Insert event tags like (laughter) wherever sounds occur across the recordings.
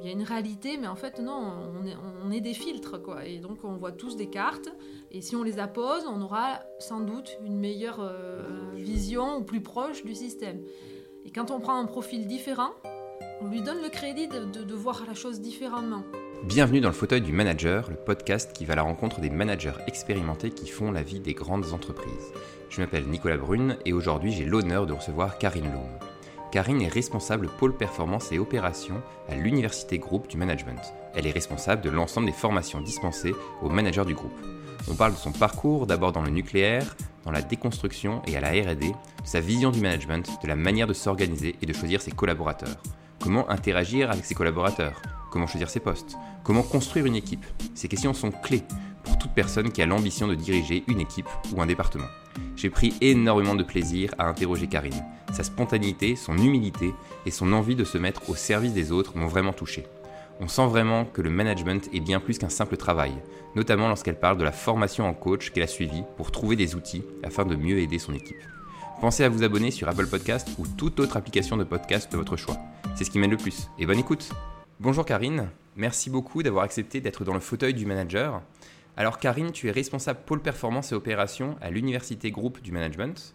Il y a une réalité, mais en fait, non, on est, des filtres, quoi. Et donc, on voit tous des cartes. Et si on les appose, on aura sans doute une meilleure euh, vision ou plus proche du système. Et quand on prend un profil différent, on lui donne le crédit de, voir la chose différemment. Bienvenue dans le fauteuil du manager, le podcast qui va à la rencontre des managers expérimentés qui font la vie des grandes entreprises. Je m'appelle Nicolas Brune et aujourd'hui j'ai l'honneur de recevoir Karine Loom. Karine est responsable pôle performance et opération à l'Université Groupe du Management. Elle est responsable de l'ensemble des formations dispensées aux managers du groupe. On parle de son parcours d'abord dans le nucléaire, dans la déconstruction et à la R&D, de sa vision du management, de la manière de s'organiser et de choisir ses collaborateurs. Comment interagir avec ses collaborateurs? Comment choisir ses postes? Comment construire une équipe? Ces questions sont clés pour toute personne qui a l'ambition de diriger une équipe ou un département. J'ai pris énormément de plaisir à interroger Karine. Sa spontanéité, son humilité et son envie de se mettre au service des autres m'ont vraiment touché. On sent vraiment que le management est bien plus qu'un simple travail, notamment lorsqu'elle parle de la formation en coach qu'elle a suivie pour trouver des outils afin de mieux aider son équipe. Pensez à vous abonner sur Apple Podcast ou toute autre application de podcast de votre choix. C'est ce qui m'aide le plus. Et bonne écoute Bonjour Karine, merci beaucoup d'avoir accepté d'être dans le fauteuil du manager. Alors Karine, tu es responsable pôle performance et opération à l'Université Groupe du Management.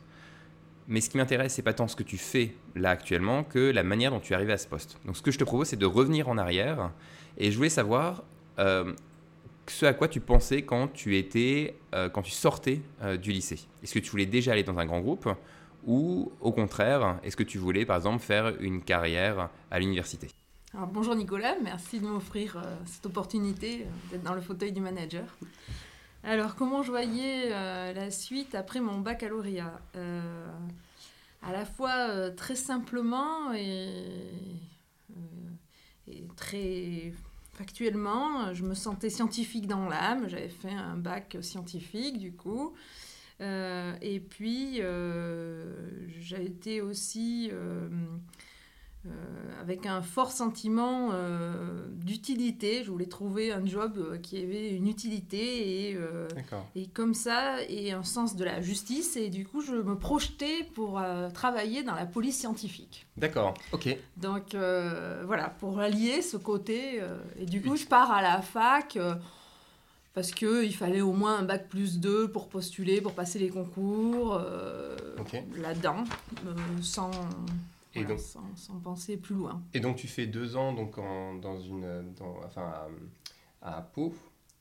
Mais ce qui m'intéresse, c'est pas tant ce que tu fais là actuellement que la manière dont tu es arrivé à ce poste. Donc ce que je te propose, c'est de revenir en arrière. Et je voulais savoir euh, ce à quoi tu pensais quand tu étais, euh, quand tu sortais euh, du lycée. Est-ce que tu voulais déjà aller dans un grand groupe ou au contraire, est-ce que tu voulais par exemple faire une carrière à l'université? Bonjour Nicolas, merci de m'offrir euh, cette opportunité euh, d'être dans le fauteuil du manager. Alors, comment je voyais euh, la suite après mon baccalauréat? À la fois très simplement et, et très factuellement, je me sentais scientifique dans l'âme. J'avais fait un bac scientifique du coup. Et puis, j'ai été aussi avec un fort sentiment euh, d'utilité. Je voulais trouver un job euh, qui avait une utilité et, euh, comme ça, et un sens de la justice. Et du coup, je me projetais pour euh, travailler dans la police scientifique. D'accord, ok. Donc euh, voilà, pour allier ce côté. euh, et du coup, je pars à la fac euh, parce qu'il fallait au moins un bac plus 2 pour postuler, pour passer les concours euh, là-dedans, euh, sans, Et voilà, donc- sans, sans penser plus loin. Et donc tu fais deux ans donc en- dans une, dans- enfin à, à Pau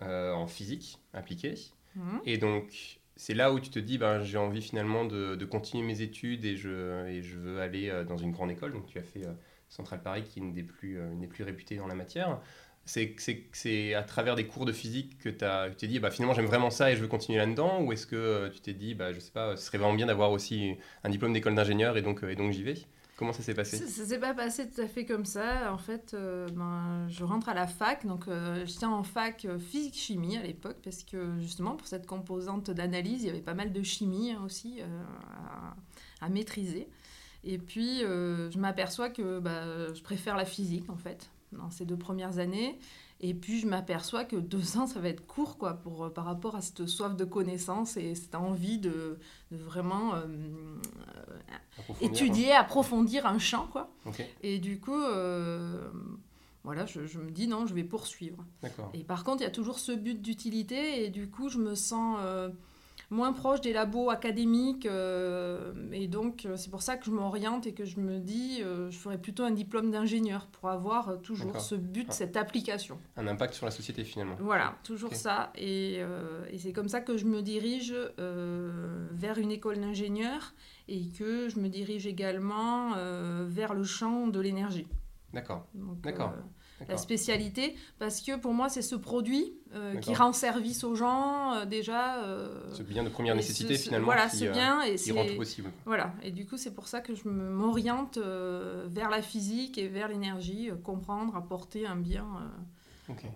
euh, en physique appliquée. Mhm. Et donc c'est là où tu te dis ben, j'ai envie finalement de, de continuer mes études et je, et je veux aller euh, dans une grande école. Donc tu as fait euh, Centrale Paris qui est une des plus, euh, une des plus réputées dans la matière. C'est, à travers des cours de physique que tu t'es dit bah, finalement j'aime vraiment ça et je veux continuer là-dedans? Ou est-ce que euh, tu t'es dit bah, je sais pas ce serait vraiment bien d'avoir aussi un diplôme d'école d'ingénieur et donc, euh, et donc j'y vais? Comment ça s'est passé Ça ça s'est pas passé tout à fait comme ça. En fait, euh, ben, je rentre à la fac, donc euh, j'étais en fac euh, physique-chimie à l'époque, parce que justement, pour cette composante d'analyse, il y avait pas mal de chimie hein, aussi euh, à, maîtriser. Et puis, je m'aperçois que bah, je préfère la physique, en fait, dans ces deux premières années. Et puis, je m'aperçois que deux ans, ça va être court, quoi, pour, euh, par rapport à cette soif de connaissance et cette envie de, de vraiment euh, Approfondir, étudier, approfondir un champ, quoi. Et du coup, euh, voilà, je, je me dis non, je vais poursuivre. Et par contre, il y a toujours ce but d'utilité, et du coup, je me sens euh, moins proche des labos académiques, euh, et donc euh, c'est pour ça que je m'oriente et que je me dis, euh, je ferai plutôt un diplôme d'ingénieur pour avoir toujours ce but, Ah. cette application. Un impact sur la société finalement. Voilà, toujours ça. Et, euh, et c'est comme ça que je me dirige vers une école d'ingénieur et que je me dirige également vers le champ de l'énergie. D'accord, D'accord, la spécialité, parce que pour moi, c'est ce produit euh, qui rend service aux gens euh, déjà. euh, Ce bien de première nécessité ce- ce- finalement Voilà, qui, ce bien. Et qui rend tout possible. voilà, et du coup, c'est pour ça que je m'oriente vers la physique et vers l'énergie, comprendre, apporter un bien.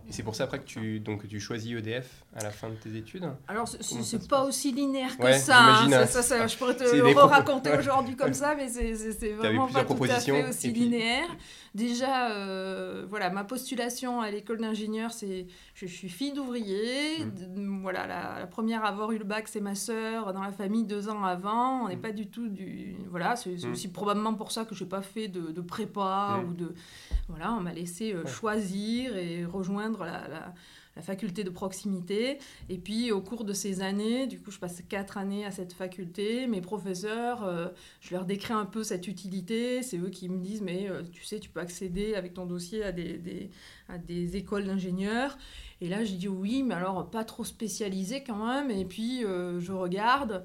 Et c'est pour ça après que tu, donc, tu choisis EDF à la fin de tes études Alors, c'est- pas aussi linéaire que Ouais, ça, hein. ça, hein. ça, ça, Je pourrais te (laughs) le raconter ouais. aujourd'hui comme (laughs) ça, mais c'est vraiment pas tout à fait aussi puis- linéaire. Déjà, euh, voilà, ma postulation à l'école d'ingénieur, c'est je, je suis fille d'ouvrier. Mm. D- Voilà, la, la première à avoir eu le bac, c'est ma sœur, dans la famille deux ans avant. On n'est Mm. pas du tout du. Voilà, c'est c'est Mm. aussi probablement pour ça que je n'ai pas fait de, de prépa Mm. ou de. Voilà, on m'a laissé choisir et rejoindre la, la, la, faculté de proximité. Et puis au cours de ces années, du coup je passe quatre années à cette faculté, mes professeurs, je leur décris un peu cette utilité, c'est eux qui me disent mais tu sais tu peux accéder avec ton dossier à des, des à des écoles d'ingénieurs. Et là, j'ai dit oui, mais alors pas trop spécialisé quand même. Et puis, je regarde.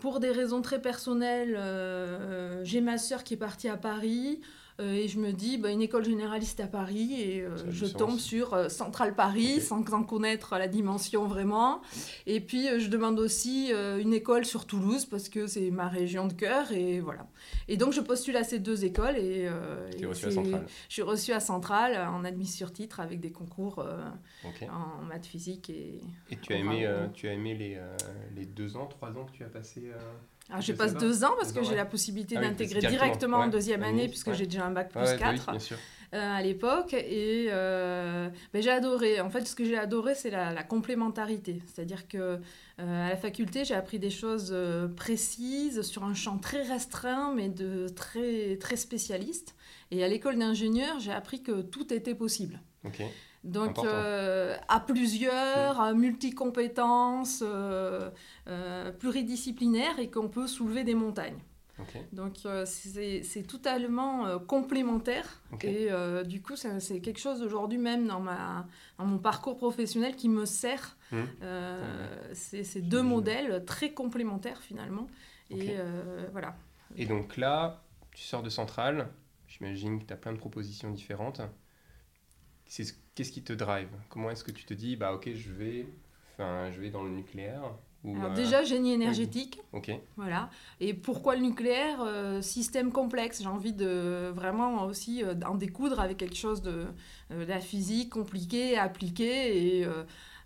Pour des raisons très personnelles, euh, j'ai ma sœur qui est partie à Paris. Euh, et je me dis, bah, une école généraliste à Paris, et euh, je tombe sur euh, Centrale Paris, sans en connaître la dimension vraiment. Et puis, je demande aussi une école sur Toulouse, parce que c'est ma région de cœur, et voilà. Et donc, je postule à ces deux écoles, et, et reçu à Centrale. je suis reçue à Centrale, en admis sur titre, avec des concours en maths physique. Et, et tu, as aimé, tu as aimé les, les deux ans, trois ans que tu as passé alors, je passe deux ans parce que j'ai la possibilité ah d'intégrer directement, en deuxième année, puisque j'ai déjà un bac plus 4 euh, à l'époque. Et euh, ben, j'ai adoré. En fait, ce que j'ai adoré, c'est la, complémentarité. C'est-à-dire que euh, à la faculté, j'ai appris des choses précises sur un champ très restreint, mais de très, très spécialiste. Et à l'école d'ingénieur, j'ai appris que tout était possible. Ok. Donc, euh, à plusieurs, à multi-compétences, euh, euh, pluridisciplinaires et qu'on peut soulever des montagnes. Donc, c'est totalement complémentaire. Et du coup, c'est quelque chose aujourd'hui même dans, ma, dans mon parcours professionnel qui me sert. Mmh. c'est deux modèles très complémentaires finalement. Et voilà. Et donc là, tu sors de Centrale. J'imagine que tu as plein de propositions différentes. Qu'est-ce qui te drive? Comment est-ce que tu te dis, bah ok, je vais, enfin, je vais dans le nucléaire Alors euh, déjà, génie énergétique. Ok. Voilà. Et pourquoi le nucléaire? Euh, Système complexe. J'ai envie de vraiment aussi euh, en découdre avec quelque chose de, la physique compliquée, appliquée. Et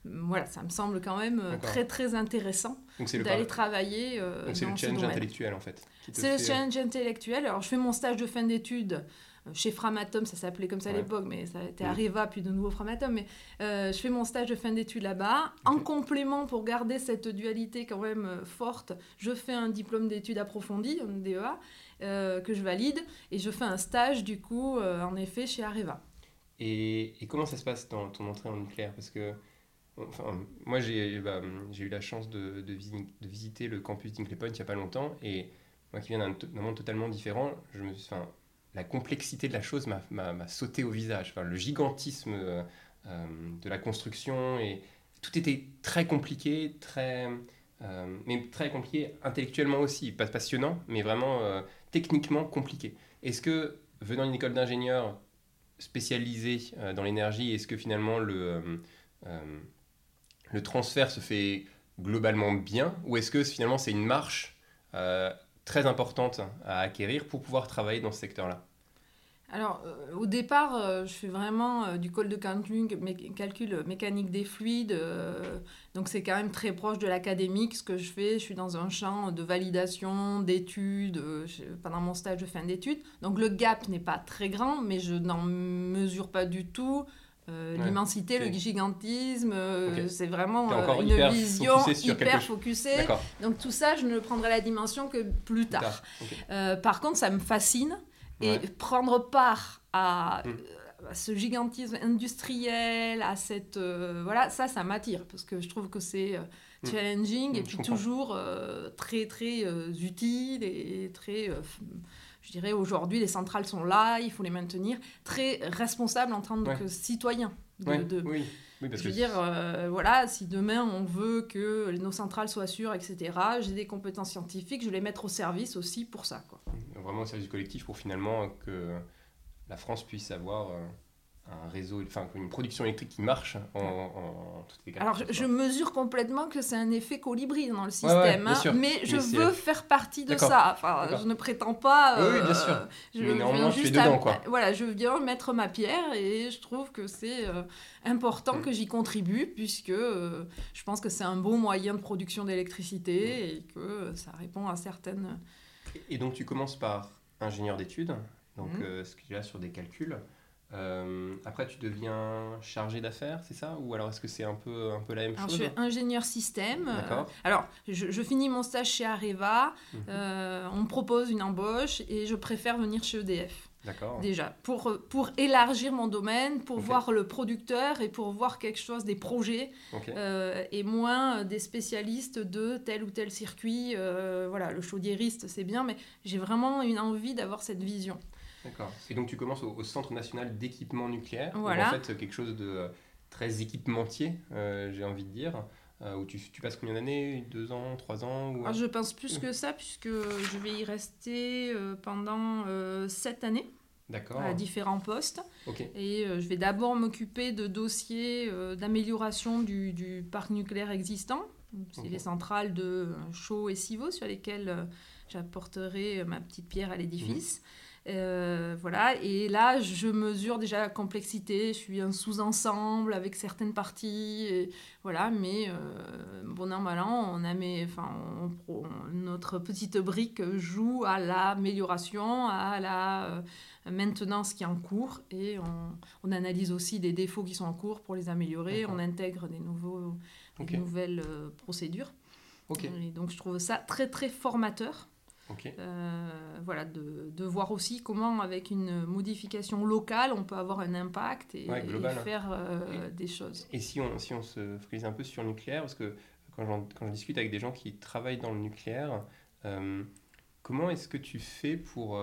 voilà, ça me semble quand même très très intéressant d'aller travailler. Donc c'est le challenge intellectuel en fait. C'est le challenge intellectuel. Alors je fais mon stage de fin d'études chez Framatome, ça s'appelait comme ça à l'époque, mais ça a été Areva, puis de nouveau Framatome. Mais euh, je fais mon stage de fin d'études là-bas. En complément, pour garder cette dualité quand même euh, forte, je fais un diplôme d'études approfondies, un DEA, euh, que je valide, et je fais un stage, du coup, en effet, chez Areva. Et, comment ça se passe dans ton entrée en nucléaire? Parce que Enfin, moi, j'ai bah, eu la chance de, de, visiter le campus d'Inclay Point il n'y a pas longtemps. Et moi qui viens d'un monde totalement différent, je me, enfin, la complexité de la chose m'a sauté au visage. Enfin, le gigantisme euh, euh, de la construction et tout était très compliqué, très, euh, mais très compliqué intellectuellement aussi, pas passionnant, mais vraiment techniquement compliqué. Est-ce que venant d'une école d'ingénieur spécialisée dans l'énergie, est-ce que finalement le, le transfert se fait globalement bien ou est-ce que finalement c'est une marche très importante à acquérir pour pouvoir travailler dans ce secteur-là alors, euh, au départ, euh, je fais vraiment euh, du call de calcul, calcul mécanique des fluides. donc, c'est quand même très proche de l'académique ce que je fais. Je suis dans un champ de validation, d'études, pendant mon stage de fin d'études. Donc, le gap n'est pas très grand, mais je n'en mesure pas du tout l'immensité, le gigantisme. C'est vraiment une vision hyper focusée. Donc, tout ça, je ne prendrai la dimension que plus tard. par contre, ça me fascine. Et prendre part mm. à, ce gigantisme industriel, à cette... Euh, voilà, ça, ça m'attire, parce que je trouve que c'est euh, mm. challenging et mm, puis toujours euh, très, très utile et très... je dirais aujourd'hui, les centrales sont là, il faut les maintenir. Très responsable en tant que citoyen. De, oui. Oui, je veux dire, voilà, si demain on veut que nos centrales soient sûres, etc., j'ai des compétences scientifiques, je vais les mettre au service aussi pour ça. Quoi vraiment au service du collectif pour finalement que la France puisse avoir euh, un réseau, enfin une production électrique qui marche en, en, toutes les cas. Alors je, mesure complètement que c'est un effet colibri dans le système, hein, mais je veux faire partie de ça. Enfin, je ne prétends pas. oui, bien sûr. Euh, je mais néanmoins, je suis dedans, quoi. Voilà, je viens mettre ma pierre et je trouve que c'est euh, important mm. que j'y contribue puisque je pense que c'est un bon moyen de production d'électricité mm. et que ça répond à certaines et donc tu commences par ingénieur d'études, donc euh, ce qu'il y a sur des calculs. Euh, après, tu deviens chargé d'affaires, c'est ça? Ou alors est-ce que c'est un peu, un peu la même alors, chose? Je suis ingénieur système. D'accord. alors, je, finis mon stage chez Areva, mhm. euh, on me propose une embauche et je préfère venir chez EDF. D'accord. Déjà, pour, pour élargir mon domaine, pour voir le producteur et pour voir quelque chose des projets euh, et moins euh, des spécialistes de tel ou tel circuit. euh, voilà, le chaudiériste, c'est bien, mais j'ai vraiment une envie d'avoir cette vision. D'accord. Et donc tu commences au, au Centre national d'équipement nucléaire. donc Voilà. En fait, quelque chose de euh, très équipementier, euh, j'ai envie de dire. euh, où tu, tu passes combien d'années? Deux ans, trois ans? Ou... Alors, je pense plus que ça, puisque je vais y rester euh, pendant sept années D'accord. à différents postes. Et je vais d'abord m'occuper de dossiers d'amélioration du, du parc nucléaire existant. C'est les centrales de Chaux et Civaux sur lesquelles j'apporterai euh, ma petite pierre à l'édifice. Euh, voilà, et là je mesure déjà la complexité. Je suis un sous-ensemble avec certaines parties, et voilà, mais euh, bon an, mal an, on a mes, enfin, on notre petite brique joue à l'amélioration, à la euh, maintenance qui est en cours et on, on analyse aussi des défauts qui sont en cours pour les améliorer, on intègre des, nouveaux, des nouvelles procédures. Et donc je trouve ça très très formateur. Ok. euh, voilà, de, de voir aussi comment avec une modification locale on peut avoir un impact et, Ouais, global. et faire euh, des choses. Et si on, si on se focalise un peu sur le nucléaire, parce que quand, quand je discute avec des gens qui travaillent dans le nucléaire, euh, comment est-ce que tu fais pour,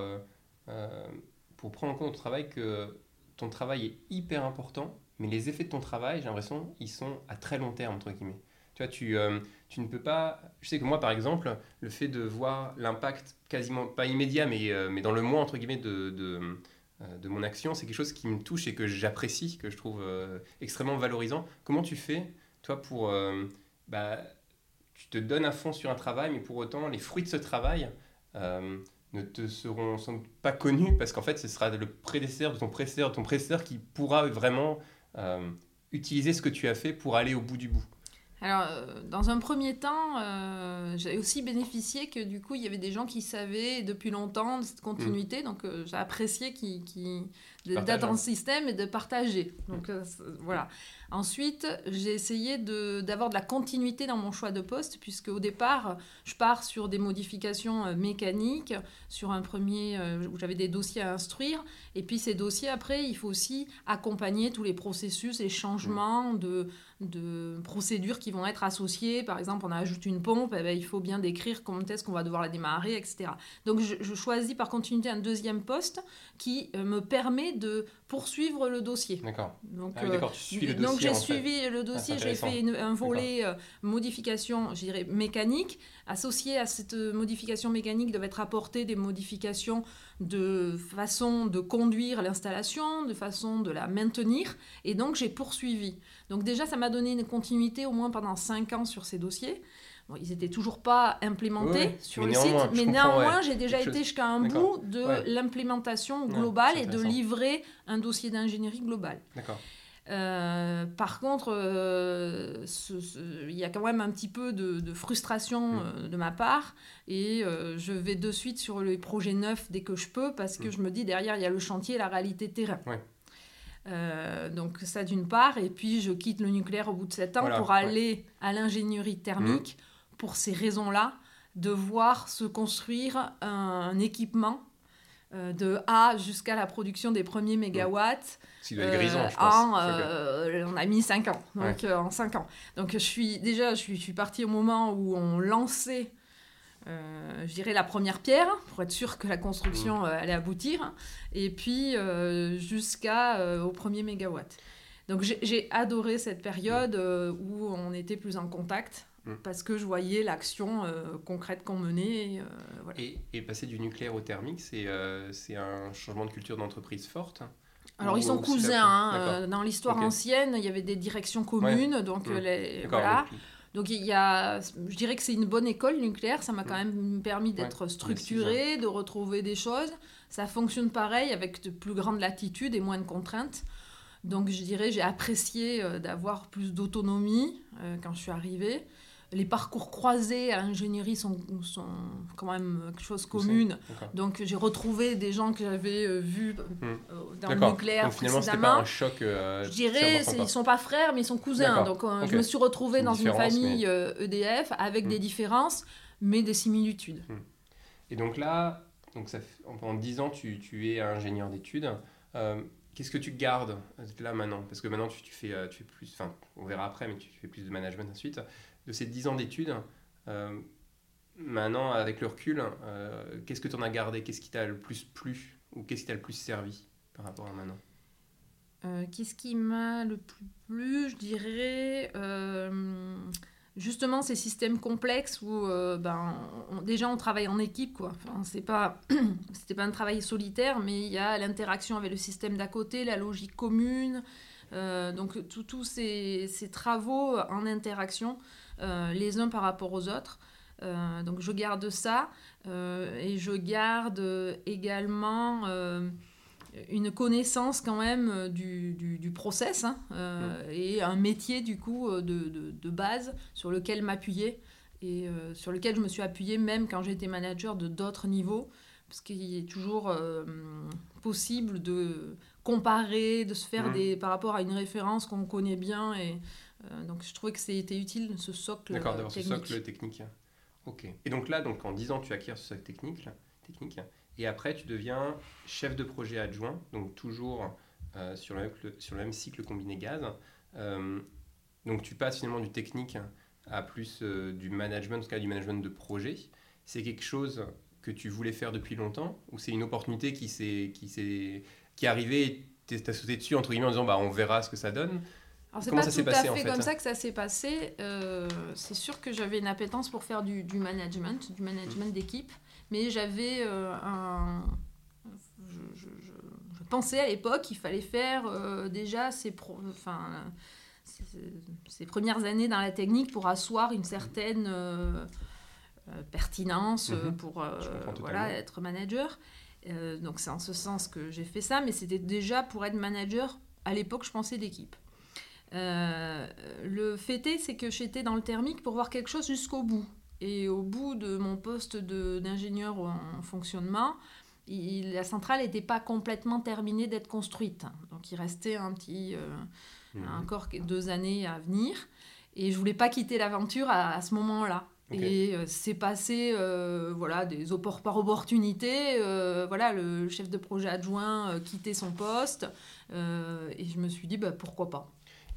pour prendre en compte ton travail que ton travail est hyper important, mais les effets de ton travail, j'ai l'impression, ils sont à très long terme, entre guillemets? Tu vois, tu, euh, tu ne peux pas... Je sais que moi, par exemple, le fait de voir l'impact quasiment, pas immédiat, mais, euh, mais dans le mois, entre guillemets, de... de euh, de mon action, c'est quelque chose qui me touche et que j'apprécie, que je trouve extrêmement valorisant. Comment tu fais, toi, pour... bah, tu te donnes à fond sur un travail, mais pour autant, les fruits de ce travail ne te seront sans doute pas connus, parce qu'en fait, ce sera le prédécesseur de ton prédécesseur, ton prédécesseur qui pourra vraiment utiliser ce que tu as fait pour aller au bout du bout? Alors, euh, dans un premier temps, euh, j'ai aussi bénéficié que du coup, il y avait des gens qui savaient depuis longtemps de cette continuité. Donc, euh, j'ai apprécié qui, qui, d'être hein. en système et de partager. Donc, euh, c'est- voilà. Ensuite, j'ai essayé de- d'avoir de, la continuité dans mon choix de poste, puisque au départ, je pars sur des modifications euh, mécaniques, sur un premier euh, où j'avais des dossiers à instruire. Et puis, ces dossiers, après, il faut aussi accompagner tous les processus, les changements de de procédures qui vont être associées. Par exemple, on ajoute une pompe, eh ben, il faut bien décrire comment est-ce qu'on va devoir la démarrer, etc. Donc je, je choisis par continuité un deuxième poste qui euh, me permet de poursuivre le dossier. D'accord. Donc, Ah oui, euh, d'accord, tu suis le dossier. donc j'ai fait. suivi le dossier, c'est j'ai fait une- un volet euh, modification, je dirais mécanique. Associé à cette modification mécanique devaient être apportées des modifications de façon de conduire l'installation, de façon de la maintenir. Et donc j'ai poursuivi. Donc déjà ça m'a donné une continuité au moins pendant 5 ans sur ces dossiers. Bon, ils n'étaient toujours pas implémentés sur le site, mais néanmoins ouais. j'ai déjà été jusqu'à un bout de Ouais. l'implémentation globale et de livrer un dossier d'ingénierie globale. D'accord. Euh, par contre, euh, il y a quand même un petit peu de, de frustration Mm. euh, de ma part et euh, je vais de suite sur les projets neufs dès que je peux parce que Mm. je me dis derrière il y a le chantier la réalité terrain. Ouais. Euh, donc ça d'une part et puis je quitte le nucléaire au bout de 7 ans Voilà, pour ouais. aller à l'ingénierie thermique pour ces raisons-là de voir se construire un, équipement euh, de A jusqu'à la production des premiers mégawatts doit être grisant, je pense. en, euh, on a mis 5 ans, donc en 5 ans. Donc je suis déjà, je suis, je suis partie au moment où on lançait, euh, je dirais, la première pierre, pour être sûr que la Mm. construction euh, allait aboutir, et puis euh, jusqu'à euh, au premier mégawatt. Donc j'ai- adoré cette période euh, où on était plus en contact, Mm. parce que je voyais l'action euh, concrète qu'on menait. et, euh, voilà. Et, et passer du nucléaire au thermique, c'est euh, un changement de culture d'entreprise forte. Alors ils sont cousins. hein, dans l'histoire ancienne, il y avait des directions communes, donc Mm. les, voilà. Donc- il y a, je dirais que c'est une bonne école nucléaire, ça m'a quand même permis d'être structuré, de retrouver des choses. Ça fonctionne pareil avec de plus grandes latitudes et moins de contraintes. Donc je dirais j'ai apprécié euh, d'avoir plus d'autonomie euh, quand je suis arrivée. Les parcours croisés à l'ingénierie sont, sont quand même quelque chose de commune. Donc j'ai retrouvé des gens que j'avais euh, vus euh, Hmm. dans le nucléaire Donc finalement, précédemment. pas un choc. euh, Je dirais, ils sont pas frères, mais ils sont cousins. Donc, euh, je me suis retrouvée Une dans une famille EDF avec Hmm. des différences, mais des similitudes. Et donc là, donc ça, pendant 10 ans, tu, tu es ingénieur d'études. Qu'est-ce que tu gardes là maintenant? Parce que maintenant, tu, tu, fais, tu fais plus, enfin, on verra après, mais tu, fais plus de management ensuite. De ces 10 ans d'études, maintenant, avec le recul, qu'est-ce que tu en as gardé? Qu'est-ce qui t'a le plus plu Ou qu'est-ce qui t'a le plus servi par rapport à maintenant? Euh, Qu'est-ce qui m'a le plus plu? Je dirais euh, justement ces systèmes complexes où euh, ben, déjà on travaille en équipe. Quoi. Enfin, c'est pas, (clears throat) c'était pas un travail solitaire, mais il y a l'interaction avec le système d'à côté, la logique commune. donc tous ces, travaux en interaction les uns par rapport aux autres. donc je garde ça et je garde également une connaissance quand même euh, du, du, process hein, euh, mm. et un métier du coup euh, de, de, de base sur lequel m'appuyer et sur lequel je me suis appuyée même quand j'étais manager de d'autres niveaux parce qu'il est toujours possible de comparer, de se faire mm. des par rapport à une référence qu'on connaît bien et donc je trouvais que c'était utile ce socle D'accord, d'avoir ce socle technique. Ok. Et donc là, donc en 10 ans, tu acquiers ce socle technique, technique et après, tu deviens chef de projet adjoint, donc toujours euh, sur, le, sur le même cycle combiné gaz. Euh, donc tu passes finalement du technique à plus euh, du management, en tout cas du management de projet. C'est quelque chose que tu voulais faire depuis longtemps ou c'est une opportunité qui, est, qui, est, qui est arrivée et tu as sauté dessus entre guillemets en disant bah, on verra ce que ça donne? Alors, c'est pas ça tout à fait, comme ça que ça s'est passé. c'est sûr que j'avais une appétence pour faire du, du management, du management mmh. d'équipe mais j'avais euh, un. Je, pensais à l'époque qu'il fallait faire euh, déjà enfin, ces, premières années dans la technique pour asseoir une certaine euh, pertinence mhm. pour voilà, être manager. donc c'est en ce sens que j'ai fait ça, mais c'était déjà pour être manager, à l'époque je pensais d'équipe. Le fait est, c'est que j'étais dans le thermique pour voir quelque chose jusqu'au bout. Et au bout de mon poste d'ingénieur en fonctionnement, la centrale n'était pas complètement terminée d'être construite. Donc il restait un petit, euh, mhm. encore deux années à venir. Et je voulais pas quitter l'aventure à, ce moment-là. Et euh, c'est passé euh, voilà, des par opportunité. voilà, le chef de projet adjoint quittait son poste. et je me suis dit, bah, pourquoi pas.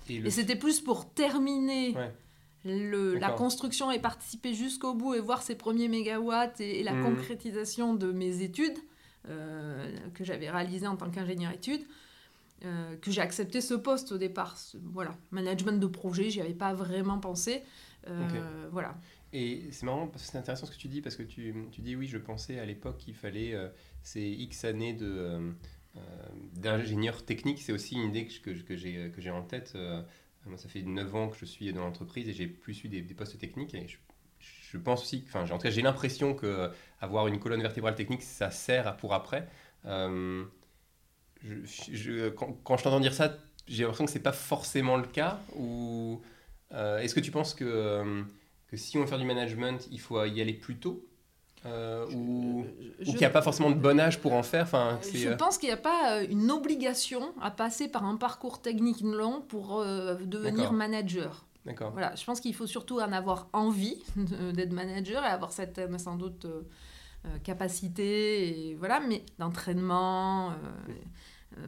Et, c'était plus pour terminer le, la construction et participer jusqu'au bout et voir ces premiers mégawatts et, la mmh. concrétisation de mes études euh, que j'avais réalisées en tant qu'ingénieur études, euh, que j'ai accepté ce poste au départ. voilà, management de projet, j'y avais pas vraiment pensé. Euh, voilà. Et c'est marrant, parce que c'est intéressant ce que tu dis, parce que tu, tu dis oui, je pensais à l'époque qu'il fallait ces X années de d'ingénieur technique, c'est aussi une idée que, que, que j'ai en tête. Moi, ça fait 9 ans que je suis dans l'entreprise et j'ai plus eu des, postes techniques. Je, pense aussi, enfin, en tout cas, j'ai l'impression que avoir une colonne vertébrale technique, ça sert pour après. Euh, quand, je t'entends dire ça, j'ai l'impression que c'est pas forcément le cas. Ou euh, est-ce que tu penses que, euh, que si on veut faire du management, il faut y aller plus tôt? Euh, ou, qu'il n'y a pas forcément de bon âge pour en faire enfin, Je euh, pense qu'il n'y a pas euh, une obligation à passer par un parcours technique long pour devenir manager. D'accord. Voilà, je pense qu'il faut surtout en avoir envie (laughs) d'être manager et avoir cette, sans doute, capacité, et, voilà, mais d'entraînement,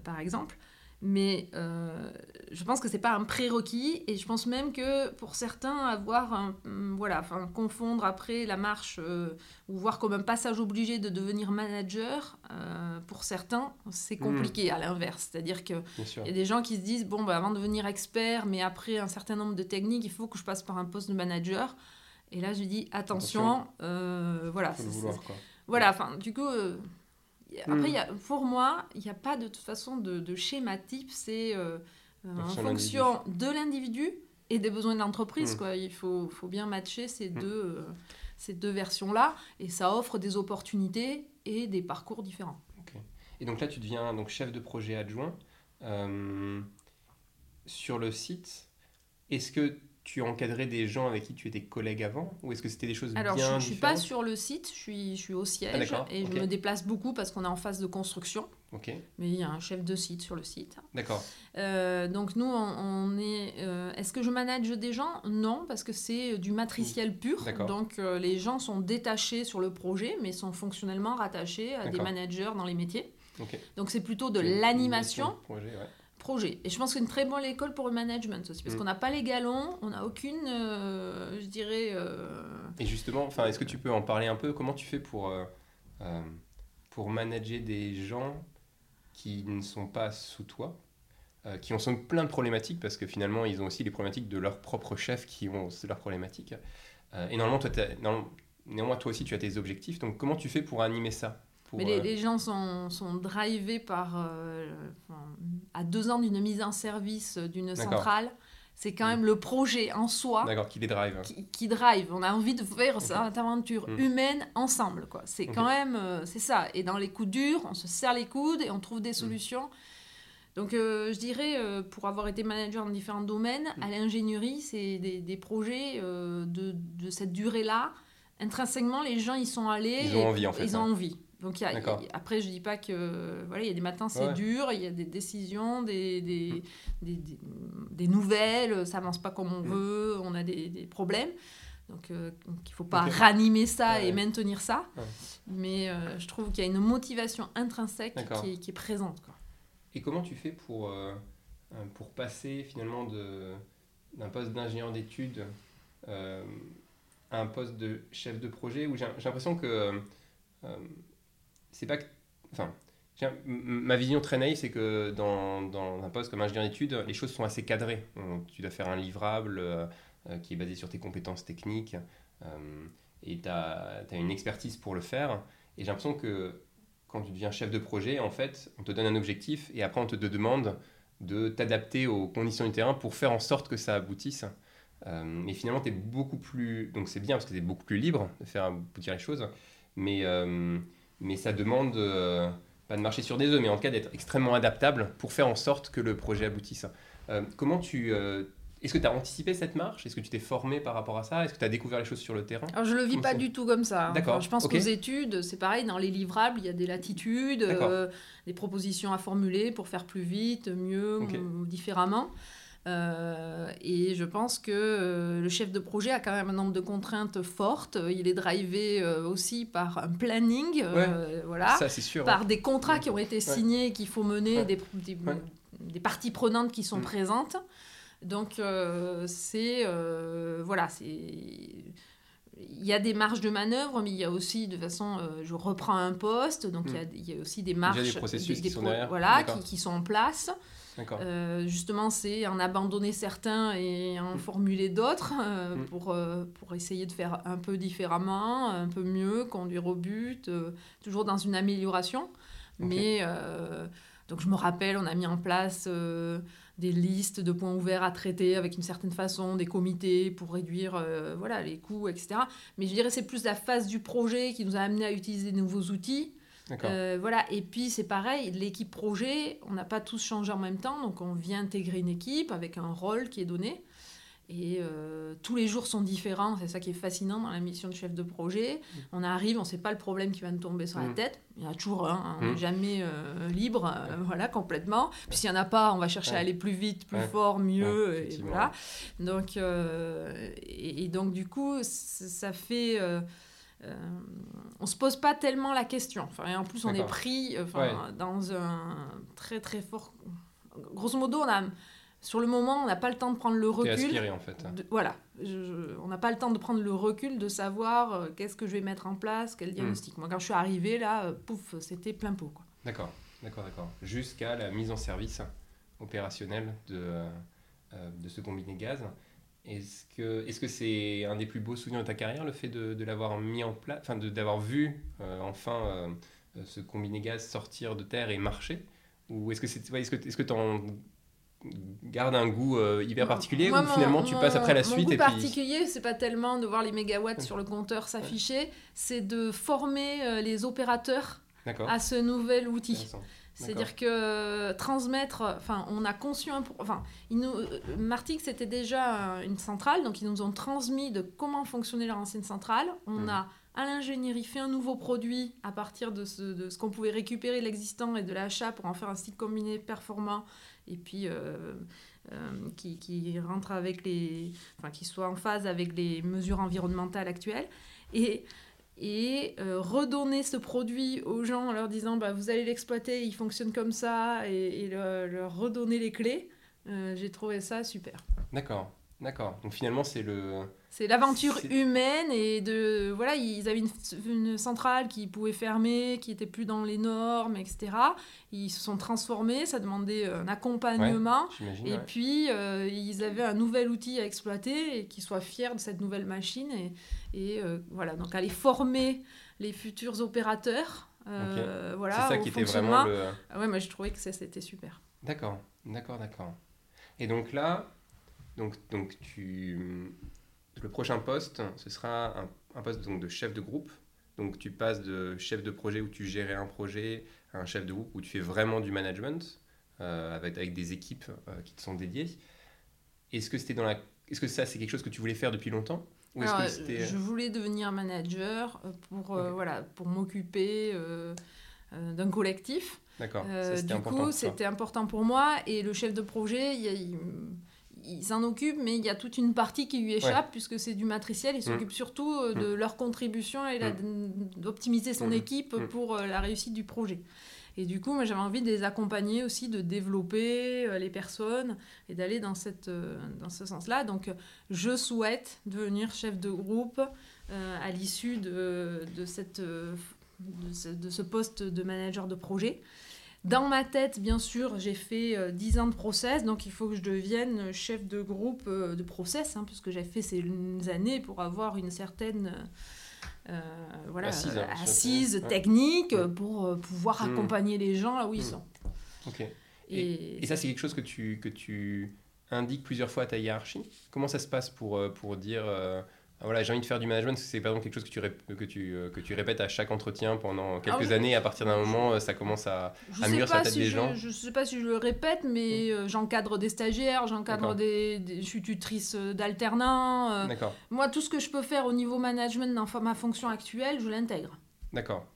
par exemple. Mais euh, je pense que c'est pas un prérequis et je pense même que pour certains, avoir un, mm, voilà, enfin, confondre après la marche euh, ou voir comme un passage obligé de devenir manager, euh, pour certains, c'est compliqué hmm. à l'inverse. C'est-à-dire qu'il y a des gens qui se disent bon, bah, avant de devenir expert, mais après un certain nombre de techniques, il faut que je passe par un poste de manager. Et là, je dis attention, voilà. Voilà, enfin, du coup après, y a, pour moi, il n'y a pas de toute façon de, schéma type. C'est euh, en fonction de l'individu et des besoins de l'entreprise. Hmm. Il faut, faut, bien matcher ces hmm. deux, euh, ces deux versions-là. Et ça offre des opportunités et des parcours différents. Et donc là, tu deviens donc, chef de projet adjoint. Euh, sur le site, est-ce que tu encadrais des gens avec qui tu étais collègue avant Ou est-ce que c'était des choses Alors, je ne suis pas sur le site, je suis, je suis au siège ah, et je me déplace beaucoup parce qu'on est en phase de construction. Ok. Mais il y a un chef de site sur le site. D'accord. Euh, donc nous, on, on est. euh, Est-ce que je manage des gens? Non, parce que c'est du matriciel pur. D'accord. Donc euh, les gens sont détachés sur le projet, mais sont fonctionnellement rattachés à des managers dans les métiers. Ok. Donc c'est plutôt de l'animation ouais. Projet. Et je pense que c'est une très bonne école pour le management aussi, parce Mm. qu'on n'a pas les galons, on n'a aucune, euh, je dirais. euh, Et justement, enfin, est-ce que tu peux en parler un peu? Comment tu fais pour, euh, pour manager des gens qui ne sont pas sous toi, qui ont plein de problématiques, parce que finalement, ils ont aussi les problématiques de leurs propres chefs qui ont leurs problématiques. Et normalement, toi, normalement- néanmoins, toi aussi, tu as tes objectifs. Donc, comment tu fais pour animer ça? Mais les, les gens sont, sont drivés par. euh, enfin, à deux ans d'une mise en service d'une D'accord. centrale, c'est quand même le projet en soi D'accord, qui les drive. qui, qui drive. On a envie de faire cette aventure Mm. humaine ensemble. quoi. C'est quand même. euh, c'est ça. Et dans les coups durs, on se serre les coudes et on trouve des solutions. Donc, euh, je dirais, euh, pour avoir été manager dans différents domaines, à l'ingénierie, c'est des, des projets euh, de, de cette durée-là. Intrinsèquement, les gens, ils sont allés. Ils ont et- envie, en fait, Ils ont envie. Donc, il y a- D'accord. il y a- après, je dis pas que. Voilà, il y a des matins, c'est Ouais. dur, il y a des décisions, des, des, des, des- des nouvelles, ça avance pas comme on Mm. veut, on a des, des problèmes. Donc, euh, donc il faut pas ranimer ça Ouais. et maintenir ça. Ouais. Mais euh, je trouve qu'il y a une motivation intrinsèque qui est, qui est présente. Quoi. Et comment tu fais pour, euh, euh, pour passer finalement d'un poste d'ingénieur d'études à un poste de chef de projet? Où j'ai l'impression que c'est pas que. Enfin, ma vision très naïve, c'est que dans, dans un poste comme ingénieur d'études, les choses sont assez cadrées. Tu dois faire un livrable euh, euh, qui est basé sur tes compétences techniques euh, et tu as, une expertise pour le faire. Et j'ai l'impression que quand tu deviens chef de projet, en fait, on te donne un objectif et après on te demande de t'adapter aux conditions du terrain pour faire en sorte que ça aboutisse. Euh, mais finalement, tu beaucoup plus. Donc c'est bien parce que tu es beaucoup plus libre de faire aboutir les choses, mais, mais ça demande euh, pas de marcher sur des œufs, mais en tout cas d'être extrêmement adaptable pour faire en sorte que le projet aboutisse. Euh, comment tu. euh, est-ce que tu as anticipé cette marche? Est-ce que tu t'es formé par rapport à ça? Est-ce que tu as découvert les choses sur le terrain? Alors je le vis pas ça du tout comme ça. hein. D'accord, Enfin, je pense ok. qu'aux études, c'est pareil, dans les livrables, il y a des latitudes, euh, des propositions à formuler pour faire plus vite, mieux, Ok. ou différemment. Euh, et je pense que euh, le chef de projet a quand même un nombre de contraintes fortes. Il est drivé euh, aussi par un planning, voilà, Ça, c'est sûr. par des contrats qui ont été signés, qu'il faut mener, des, des, des parties prenantes qui sont Mm. présentes. Donc, c'est. voilà, c'est. Il y a des marges de manœuvre, mais il y a aussi, de façon, euh, je reprends un poste, donc il y a- il y, a aussi des marges, Mm. des processus qui sont pro- derrière. voilà, qui sont en place. Euh, justement, c'est en abandonner certains et en formuler d'autres euh, Mm. pour, euh, pour essayer de faire un peu différemment, un peu mieux, conduire au but, toujours dans une amélioration. Mais donc je me rappelle, on a mis en place des listes de points ouverts à traiter avec une certaine façon, des comités pour réduire voilà, les coûts, etc. Mais je dirais que c'est plus la phase du projet qui nous a amené à utiliser de nouveaux outils. Euh, voilà, et puis c'est pareil, l'équipe projet, on n'a pas tous changé en même temps, donc on vient intégrer une équipe avec un rôle qui est donné. Et euh, tous les jours sont différents, c'est ça qui est fascinant dans la mission de chef de projet. On arrive, on ne sait pas le problème qui va nous tomber sur la Mm. tête. Il y en a toujours un, hein, on Mm. n'est jamais euh, libre, euh, voilà, complètement. Puis s'il n'y en a pas, on va chercher Ouais. à aller plus vite, plus Ouais. fort, mieux. Ouais, et voilà. Donc, et, et donc du coup, ça fait... euh, euh, on se pose pas tellement la question. Enfin, et en plus, on est pris Ouais. dans un très très fort. Grosso modo, on a, sur le moment, on n'a pas le temps de prendre le recul. aspiré en fait. de- voilà, Je- je- on n'a pas le temps de prendre le recul de savoir euh, qu'est-ce que je vais mettre en place, Hmm. quel diagnostic. Moi, quand je suis arrivée là, euh, pouf, c'était plein pot. Quoi. D'accord, d'accord, d'accord. Jusqu'à la mise en service opérationnelle de, euh, euh, de ce combiné gaz. Est-ce que est-ce que c'est un des plus beaux souvenirs de ta carrière, le fait de, de l'avoir mis en place, enfin de- d'avoir vu euh, enfin euh, euh, ce combiné gaz sortir de terre et marcher? Ou est-ce que c'est ouais, est-ce que est-ce que t'en gardes un goût euh, hyper particulier Moi, ou mon- finalement tu mon- passes après la mon suite goût et puis particulier, c'est pas tellement de voir les mégawatts sur le compteur s'afficher, c'est de former les opérateurs à ce nouvel outil. C'est-à-dire que euh, transmettre, enfin, on a conçu un, enfin, ils nous, euh, Martix c'était déjà euh, une centrale, donc ils nous ont transmis de comment fonctionnait leur ancienne centrale. On Mhm. a à l'ingénierie, fait un nouveau produit à partir de ce, de ce qu'on pouvait récupérer de l'existant et de l'achat pour en faire un site combiné performant et puis euh, euh, qui, qui, rentre avec les. Enfin, qui soit en phase avec les mesures environnementales actuelles. Et et euh, redonner ce produit aux gens en leur disant bah, vous allez l'exploiter, il fonctionne comme ça, et, et leur redonner les clés, j'ai trouvé ça super. D'accord. D'accord. Donc finalement, c'est le. C'est l'aventure humaine et de voilà, ils avaient une, centrale qui pouvait fermer, qui était plus dans les normes, etc. Ils se sont transformés, ça demandait un accompagnement. et puis euh, ils avaient un nouvel outil à exploiter et qu'ils soient fiers de cette nouvelle machine et, et euh, voilà donc aller former les futurs opérateurs. Euh, voilà. C'est ça qui était vraiment le. Ah ouais, moi je trouvais que c'était super. D'accord, d'accord, d'accord. Et donc là, donc, donc tu, le prochain poste, ce sera un, un, poste donc, de chef de groupe. Donc tu passes de chef de projet où tu gérais un projet à un chef de groupe où tu fais vraiment du management euh, avec, avec des équipes euh, qui te sont dédiées. Est-ce que, c'était dans la... Est-ce que ça, c'est quelque chose que tu voulais faire depuis longtemps? Ou Alors, que je voulais devenir manager pour, euh, voilà, pour m'occuper d'un collectif. D'accord. du coup, c'était important pour moi. Et le chef de projet, il, il il s'en occupe, mais il y a toute une partie qui lui échappe, puisque c'est du matriciel. Il mm. s'occupe surtout euh, de mm. leur contribution et mm. d'optimiser son équipe pour euh, la réussite du projet. Et du coup, moi, j'avais envie de les accompagner aussi, de développer euh, les personnes et d'aller dans, cette, dans ce sens-là. Donc, je souhaite devenir chef de groupe à l'issue de, de, cette, de ce poste de manager de projet. Dans ma tête, bien sûr, j'ai fait euh, dix 10 ans de process, donc il faut que je devienne chef de groupe euh, de process, hein, puisque j'ai fait ces années pour avoir une certaine euh, voilà, assise, hein, technique pour pouvoir hmm. accompagner les gens là où ils hmm. sont. Et, et, ça, c'est quelque chose que tu, que tu indiques plusieurs fois à ta hiérarchie? Comment ça se passe pour, pour dire voilà, j'ai envie de faire du management, c'est par exemple quelque chose que tu, que, tu, euh, que tu répètes à chaque entretien pendant quelques années, et à partir d'un moment, euh, ça commence à, à mûrir sur la tête des gens. Je ne sais pas si je le répète, mais euh, j'encadre des stagiaires, j'encadre des, Je suis tutrice d'alternants. moi, tout ce que je peux faire au niveau management dans ma fonction actuelle, je l'intègre. D'accord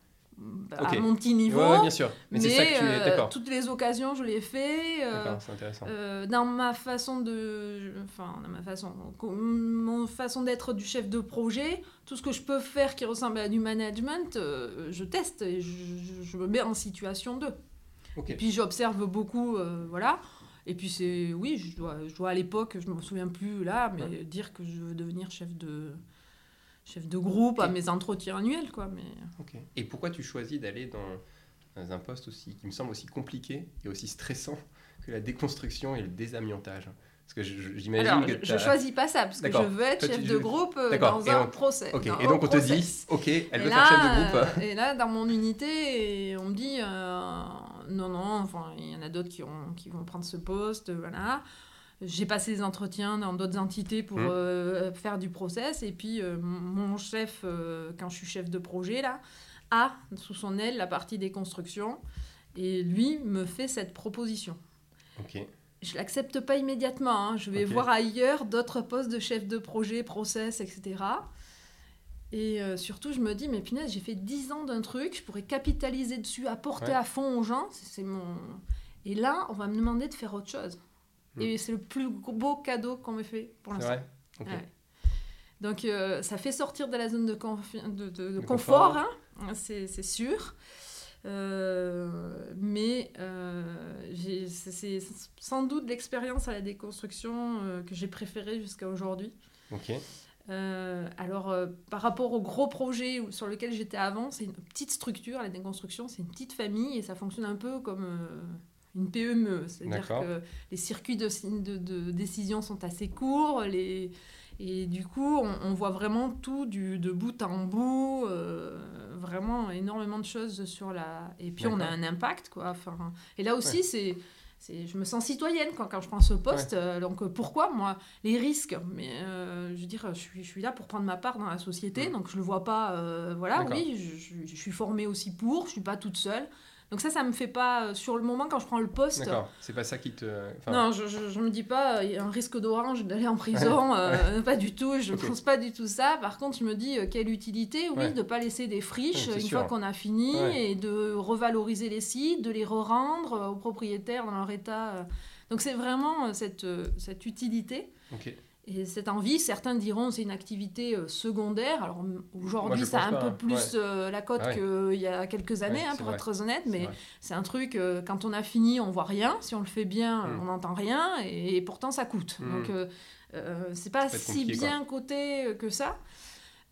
à mon petit niveau. bien sûr. Mais, c'est ça que tu es, euh, toutes les occasions, je l'ai fait. Euh, c'est intéressant. Euh, dans ma façon de, enfin, dans ma façon, mon façon d'être du chef de projet, tout ce que je peux faire qui ressemble à du management, je teste et je, me mets en situation d'eux. Et puis j'observe beaucoup, voilà. Et puis c'est, oui, je dois, je dois à l'époque, je me souviens plus là, mais dire que je veux devenir chef de chef de groupe à mes entretiens annuels. Quoi, mais... Et pourquoi tu choisis d'aller dans un poste aussi, qui me semble aussi compliqué et aussi stressant que la déconstruction et le désamiantage? Parce que j'imagine que je, ne choisis pas ça parce que je veux être chef de groupe euh, dans un procès. et donc on te dit, ok, elle veut faire chef de groupe. Euh, et là, dans mon unité, on me dit, euh, non, non, enfin, il y en a d'autres qui, qui vont prendre ce poste, voilà. J'ai passé des entretiens dans d'autres entités pour mmh. euh, faire du process. Et puis, euh, mon chef, euh, quand je suis chef de projet, là, a sous son aile la partie des constructions. Et lui me fait cette proposition. Ok. Je l'accepte pas immédiatement. Hein. Je vais voir ailleurs d'autres postes de chef de projet, process, etc. Et surtout, je me dis, mais punaise, j'ai fait 10 ans d'un truc, je pourrais capitaliser dessus, apporter à fond aux gens. C'est mon... Et là, on va me demander de faire autre chose. Mm. Et c'est le plus beau cadeau qu'on me fait pour l'instant. Donc euh, ça fait sortir de la zone de, de, confort, hein, c'est sûr. Euh, mais euh, c'est sans doute l'expérience à la déconstruction que j'ai préférée jusqu'à aujourd'hui. Ok. alors, par rapport au gros projet sur lequel j'étais avant, c'est une petite structure, la déconstruction, c'est une petite famille et ça fonctionne un peu comme une PME. C'est-à-dire que les circuits de, de, décision sont assez courts. Les, et du coup, on, voit vraiment tout du, de bout en bout, euh, vraiment énormément de choses sur la... Et puis on a un impact, quoi. Enfin, et là aussi, c'est... Je me sens citoyenne quand, quand je prends ce poste. Euh, donc pourquoi moi Les risques. Mais euh, je veux dire, je suis, je suis, là pour prendre ma part dans la société. Donc je ne le vois pas. voilà, oui, je, je, suis formée aussi pour. Je ne suis pas toute seule. Donc ça, ça me fait pas, sur le moment, quand je prends le poste... D'accord, c'est pas ça qui te... Non, je, je, me dis pas, il y a un risque d'orange d'aller en prison, pas du tout, je ne pense pas du tout ça. Par contre, je me dis, quelle utilité, oui, de pas laisser des friches une fois qu'on a fini, et de revaloriser les sites, de les re-rendre aux propriétaires dans leur état. Donc c'est vraiment cette, cette utilité. Et cette envie, certains diront c'est une activité euh, secondaire. Alors aujourd'hui, ça a un peu plus euh, la cote qu'il y a quelques années, hein, pour être honnête, mais c'est un truc, euh, quand on a fini, on voit rien. Si on le fait bien, mm. on n'entend rien, et, pourtant ça coûte. Mm. Donc c'est pas si bien coté que ça.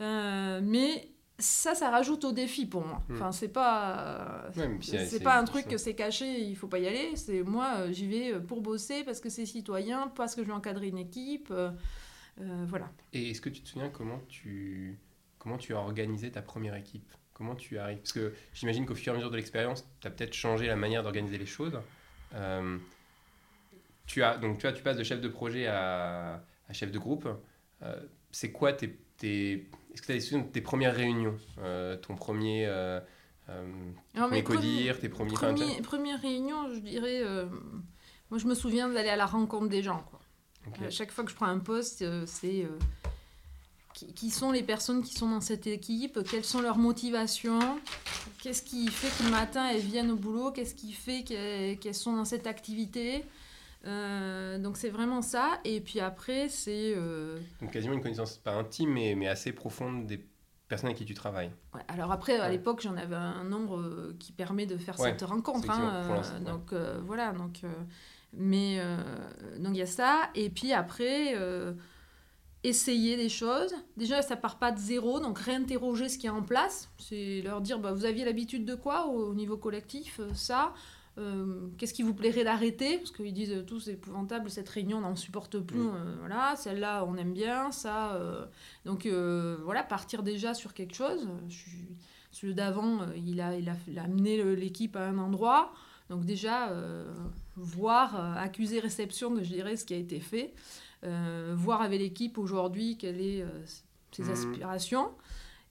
mais ça, ça rajoute au défi pour moi. Hmm. Enfin, c'est pas, c'est pas un truc que c'est caché, il faut pas y aller. C'est moi, euh, j'y vais euh, pour bosser parce que c'est citoyen, parce que je vais encadrer une équipe, euh, voilà. Et est-ce que tu te souviens comment tu, comment tu as organisé ta première équipe? Comment tu arrives? Parce que j'imagine qu'au fur et à mesure de l'expérience, tu as peut-être changé la manière d'organiser les choses. tu as donc tu as, tu passes de chef de projet à, à chef de groupe. c'est quoi tes, tes est-ce que tu as des souvenirs de tes premières réunions euh, Ton premier, euh, euh codir, tes premiers... Premier, première réunion, je dirais... Euh, moi, je me souviens d'aller à la rencontre des gens. Quoi. À chaque fois que je prends un poste, c'est... Qui, qui, sont les personnes qui sont dans cette équipe, quelles sont leurs motivations, qu'est-ce qui fait que le matin elles viennent au boulot, qu'est-ce qui fait qu'elles sont dans cette activité, euh, donc c'est vraiment ça. Et puis après, c'est... Euh, donc quasiment une connaissance pas intime, mais, mais assez profonde des personnes avec qui tu travailles. alors après, à l'époque, j'en avais un nombre euh, qui permet de faire cette rencontre. Hein, donc voilà, donc... mais donc il y a ça. Et puis après... Essayer des choses. Déjà, ça part pas de zéro, donc réinterroger ce qui est en place. C'est leur dire, bah, vous aviez l'habitude de quoi au niveau collectif Ça, euh, qu'est-ce qui vous plairait d'arrêter? Parce qu'ils disent tous c'est épouvantable, cette réunion on n'en supporte plus. Euh, voilà, celle-là on aime bien, ça. Euh. donc voilà, partir déjà sur quelque chose. Celui d'avant, il a, il, a, amené l'équipe à un endroit. Donc déjà, voir, accuser réception de, je dirais, ce qui a été fait. voir avec l'équipe aujourd'hui quelles sont ses mmh. aspirations.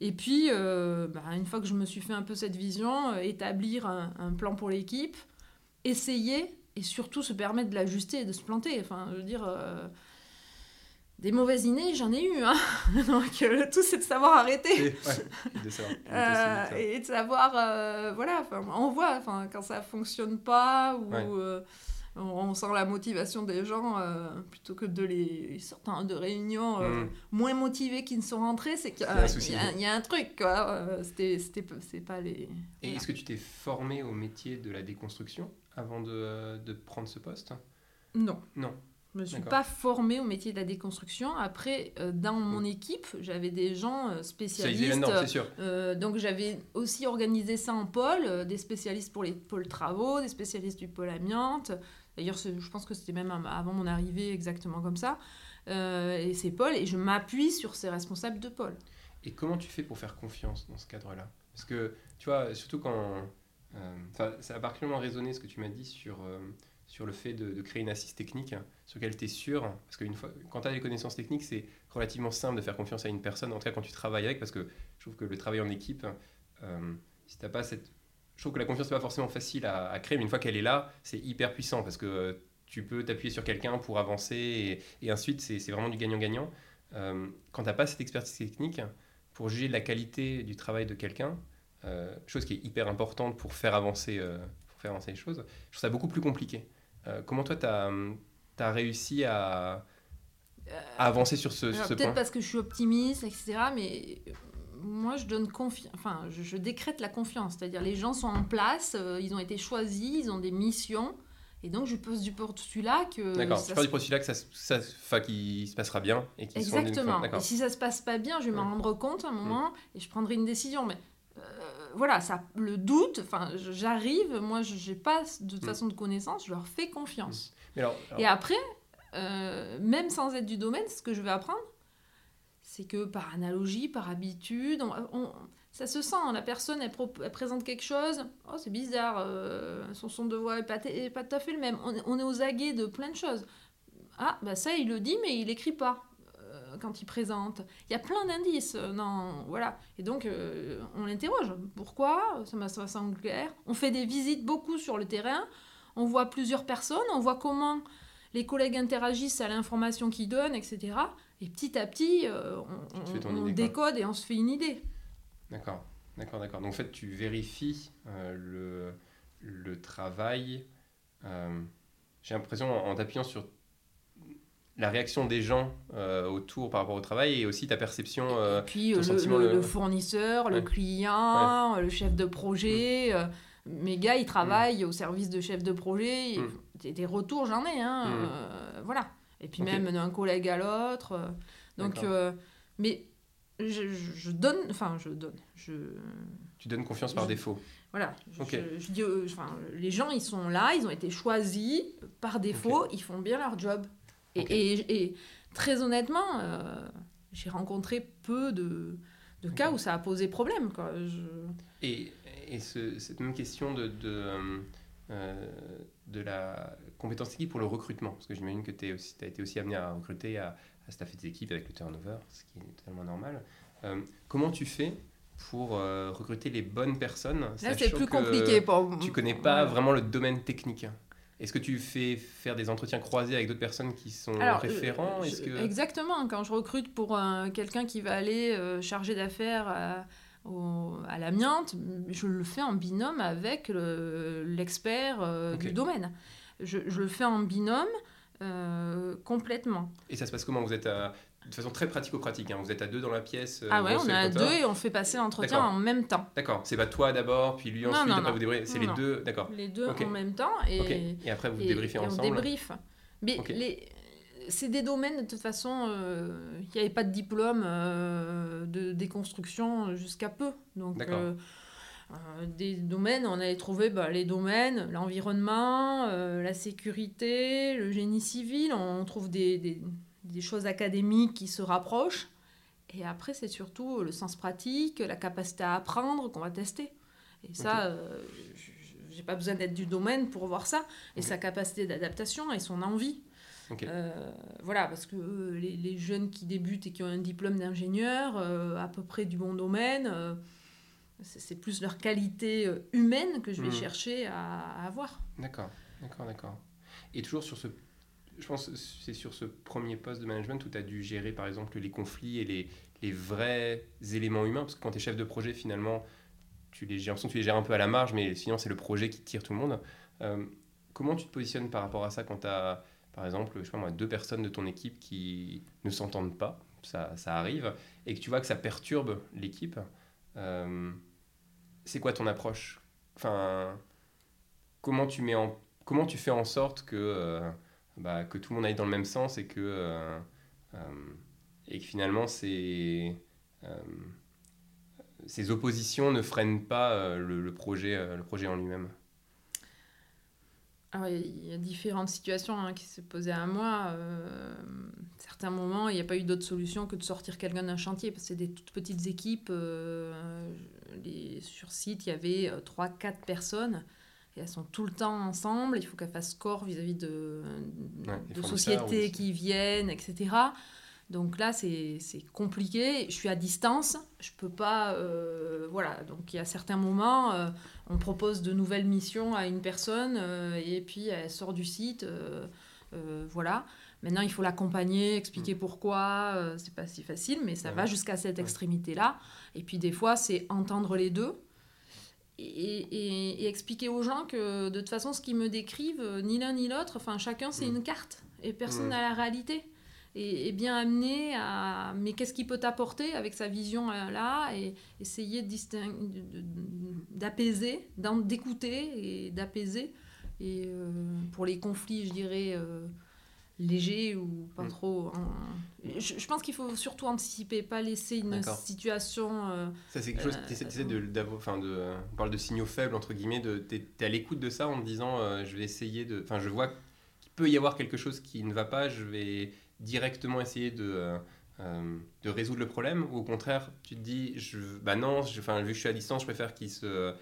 Et puis, bah, une fois que je me suis fait un peu cette vision, établir un plan pour l'équipe, essayer et surtout se permettre de l'ajuster et de se planter. Enfin, je veux dire, euh, des mauvaises idées, j'en ai eu. Hein. (laughs) Donc, euh, le tout, c'est de savoir arrêter. Et, (laughs) de savoir, euh, et de savoir, voilà, on voit quand ça fonctionne pas ou on, sent la motivation des gens plutôt que de les sortir de réunions hmm. moins motivés qui ne sont rentrés, c'est qu'il y, y, a un truc, quoi. C'était, c'est pas les. Et est-ce que tu t'es formé au métier de la déconstruction? Avant de, de prendre ce poste Non. Non. Je ne me suis pas formée au métier de la déconstruction. Après, euh, dans mon équipe, j'avais des gens euh, spécialistes. c'est sûr. Euh, donc j'avais aussi organisé ça en pôle, des spécialistes pour les pôles travaux, des spécialistes du pôle amiante. D'ailleurs, je pense que c'était même avant mon arrivée exactement comme ça. et ces pôles, et je m'appuie sur ces responsables de pôle. Et comment tu fais pour faire confiance dans ce cadre-là? Parce que, tu vois, surtout quand euh, ça a particulièrement résonné ce que tu m'as dit sur, euh, sur le fait de, créer une assise technique sur laquelle tu es sûr. Parce que fois, quand tu as des connaissances techniques, c'est relativement simple de faire confiance à une personne, en tout cas quand tu travailles avec, parce que je trouve que le travail en équipe, euh, si t'as pas cette. Je trouve que la confiance n'est pas forcément facile à, créer, mais une fois qu'elle est là, c'est hyper puissant parce que tu peux t'appuyer sur quelqu'un pour avancer et, ensuite c'est vraiment du gagnant-gagnant. quand tu n'as pas cette expertise technique, pour juger de la qualité du travail de quelqu'un, chose qui est hyper importante pour faire avancer, euh, pour faire avancer les choses, je trouve ça beaucoup plus compliqué. Euh, comment toi, tu as, as, réussi à, avancer sur ce, ce point Peut-être parce que je suis optimiste, etc. Mais moi, je donne confiance. Enfin, je, décrète la confiance. C'est-à-dire, les gens sont en place, ils ont été choisis, ils ont des missions. Et donc, je pose du postulat que. D'accord, tu pars du postulat que ça, ça, qu'il se passera bien. Et Exactement. et si ça se passe pas bien, je vais m'en rendre compte à un moment et je prendrai une décision. Mais voilà, ça, le doute, enfin, j'arrive, moi, je n'ai pas de toute mm. façon de connaissance, je leur fais confiance. Mm. Et après, euh, même sans être du domaine, ce que je vais apprendre, c'est que par analogie, par habitude, ça se sent. La personne, elle, présente quelque chose, oh, c'est bizarre, euh, son son de voix n'est pas, pas, tout à fait le même. On, est aux aguets de plein de choses. Ah, bah ça, il le dit, mais il écrit pas. Quand il présente. Il y a plein d'indices. Non, voilà. Et donc, on l'interroge. Pourquoi Ça m'a semblé clair. On fait des visites beaucoup sur le terrain. On voit plusieurs personnes. On voit comment les collègues interagissent à l'information qu'ils donnent, etc. Et petit à petit, on, on décode et on se fait une idée. D'accord, d'accord, d'accord. Donc en fait, tu vérifies le, le travail. J'ai l'impression, en t'appuyant sur la réaction des gens euh, autour par rapport au travail et aussi ta perception. Euh, et puis euh, le, fournisseur, le client, le chef de projet. Mm. mes gars, ils travaillent au service de chef de projet. Mm. Des retours, j'en ai. Hein, mm. voilà. Et puis même d'un collègue à l'autre. donc, mais je, je, donne. Enfin, je donne. Je... Tu donnes confiance par défaut. Voilà. Je, dis, enfin, les gens, ils sont là, ils ont été choisis par défaut, ils font bien leur job. Et, très honnêtement, euh, j'ai rencontré peu de, de cas où ça a posé problème. Quoi. Et, et cette même question de, de, euh, de la compétence équipe pour le recrutement, parce que j'imagine que tu as été aussi amené à recruter, à, à staffer des équipes avec le turnover, ce qui est totalement normal. Euh, comment tu fais pour recruter les bonnes personnes Là, c'est plus compliqué pour Tu connais pas vraiment le domaine technique? Est-ce que tu fais faire des entretiens croisés avec d'autres personnes qui sont référents? que... Exactement. Quand je recrute pour quelqu'un qui va aller euh, charger d'affaires à, à l'amiante, je le fais en binôme avec l'expert euh, du domaine. Je, je, le fais en binôme euh, complètement. Et ça se passe comment? Vous êtes à de façon très pratico-pratique. Hein. Vous êtes à deux dans la pièce. Euh, ah ouais, on est à deux et on fait passer l'entretien en même temps. D'accord. C'est pas toi d'abord, puis lui ensuite, après vous débriefez. C'est les deux, d'accord. Les deux en même temps. Et, et après vous débriefez ensemble. On débriefe. Mais les... c'est des domaines, de toute façon, euh, il n'y avait pas de diplôme euh, de déconstruction jusqu'à peu. Donc, des domaines, on allait trouver bah, les domaines, l'environnement, la sécurité, le génie civil. On trouve des, des des choses académiques qui se rapprochent. Et après, c'est surtout le sens pratique, la capacité à apprendre qu'on va tester. Et ça, euh, j'ai pas besoin d'être du domaine pour voir ça. Et sa capacité d'adaptation et son envie. Euh, voilà, parce que euh, les, jeunes qui débutent et qui ont un diplôme d'ingénieur, à peu près du bon domaine, c'est plus leur qualité humaine que je vais hmm. chercher à, à avoir. D'accord, d'accord, d'accord. Et toujours sur ce je pense que c'est sur ce premier poste de management où tu as dû gérer par exemple les conflits et les, les vrais éléments humains, parce que quand tu es chef de projet, finalement, tu les, j'ai tu les gères un peu à la marge, mais sinon c'est le projet qui tire tout le monde. Euh, comment tu te positionnes par rapport à ça quand tu as, par exemple, je sais pas moi, deux personnes de ton équipe qui ne s'entendent pas, ça, ça, arrive, et que tu vois que ça perturbe l'équipe euh, C'est quoi ton approche? Enfin, comment tu, mets en, comment tu fais en sorte que... Euh, bah, que tout le monde aille dans le même sens et que, euh, euh, et que finalement ces, euh, ces oppositions ne freinent pas le, projet, le projet en lui-même il y a différentes situations hein, qui se posaient à moi. Euh, certains moments, il n'y a pas eu d'autre solution que de sortir quelqu'un d'un chantier, parce que c'est des toutes petites équipes. les, sur site, il y avait 3-4 personnes et elles sont tout le temps ensemble. Il faut qu'elles fassent corps vis-à-vis de, de sociétés qui viennent, etc. Donc là, c'est compliqué. Je suis à distance. Je peux pas. Euh, voilà. Donc il y a certains moments, euh, on propose de nouvelles missions à une personne euh, et puis elle sort du site. voilà. Maintenant, il faut l'accompagner, expliquer mm. pourquoi. c'est pas si facile, mais ça va jusqu'à cette extrémité-là. Et puis des fois, c'est entendre les deux et, expliquer aux gens que de toute façon, ce qu'ils me décrivent, euh, ni l'un ni l'autre, enfin chacun c'est mm. une carte et personne n'a la réalité. Et, bien amener à mais qu'est-ce qu'il peut t'apporter avec sa vision euh, là et essayer d'apaiser, d'écouter et d'apaiser. Et euh, pour les conflits, je dirais léger ou pas mm. trop. Je, pense qu'il faut surtout anticiper, pas laisser une situation. Euh, ça, c'est quelque chose. Euh, tu essaies de, enfin, de, on parle de signaux faibles, entre guillemets, de, tu es, à l'écoute de ça en te disant euh, je vais essayer de. Enfin, je vois qu'il peut y avoir quelque chose qui ne va pas, je vais directement essayer de. de résoudre le problème ou au contraire tu te dis je, bah non enfin vu que je suis à distance je préfère qu'il se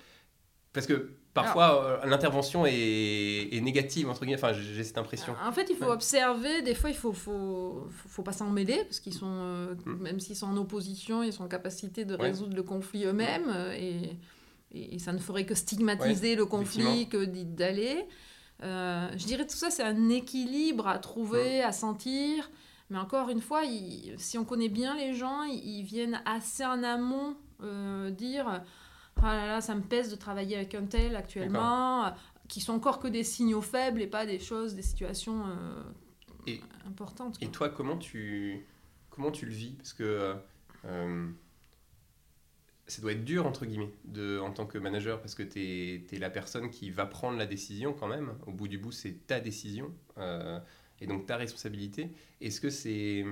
parce que parfois euh, l'intervention est, est, négative, entre guillemets. Enfin, j'ai cette impression. En fait, il faut observer. Des fois, il faut, faut, faut, pas s'en mêler, parce qu'ils sont, euh, mm. même s'ils sont en opposition, ils sont en capacité de résoudre le conflit eux-mêmes. Euh, et, et, ça ne ferait que stigmatiser le conflit que d'aller. je dirais tout ça, c'est un équilibre à trouver, mm. à sentir. Mais encore une fois, si on connaît bien les gens, ils, viennent assez en amont dire ah là là, ça me pèse de travailler avec un tel actuellement, euh, qui sont encore que des signaux faibles et pas des choses, des situations euh, importantes. Et toi, comment tu, comment tu le vis? Parce que euh, ça doit être dur, entre guillemets, de, en tant que manager, parce que tu es, es, la personne qui va prendre la décision quand même. Au bout du bout, c'est ta décision, et donc ta responsabilité. Est-ce que c'est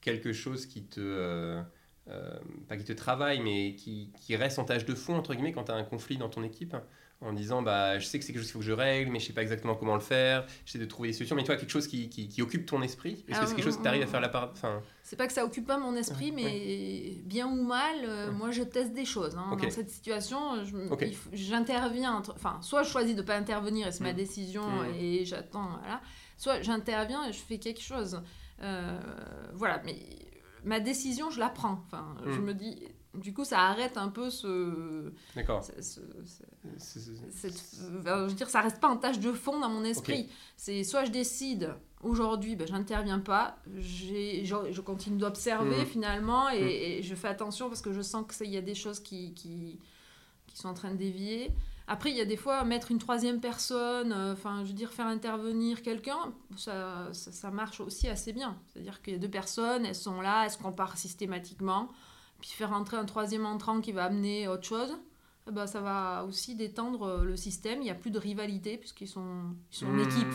quelque chose qui te euh, pas qui te travaille, mais qui, qui, reste en tâche de fond, entre guillemets, quand tu as un conflit dans ton équipe, en disant bah, je sais que c'est quelque chose qu'il faut que je règle, mais je sais pas exactement comment le faire, j'essaie de trouver des solutions, mais toi, quelque chose qui, qui, occupe ton esprit? Est-ce que c'est quelque chose que tu arrives à faire la part enfin... C'est pas que ça occupe pas mon esprit, mais bien ou mal, euh, moi je teste des choses. Hein. Dans cette situation, j'interviens, enfin, soit je choisis de pas intervenir et c'est ma mm. décision mm. et j'attends, voilà, soit j'interviens et je fais quelque chose. Euh, voilà, mais ma décision, je la prends. Enfin, je hmm. me dis, du coup, ça arrête un peu ce. D'accord. je veux dire, ça reste pas en tâche de fond dans mon esprit. C'est soit je décide, aujourd'hui, ben, j'interviens pas, je, je, continue d'observer hmm. finalement hmm. et, je fais attention parce que je sens qu'il y a des choses qui, qui, qui sont en train de dévier. Après, il y a des fois, mettre une troisième personne, euh, enfin, je veux dire, faire intervenir quelqu'un, ça, ça, marche aussi assez bien. C'est-à-dire qu'il y a deux personnes, elles sont là, elles se comparent systématiquement. Puis faire entrer un troisième entrant qui va amener autre chose, eh ben, ça va aussi détendre euh, le système. Il n'y a plus de rivalité puisqu'ils sont, ils sont en mmh. équipe.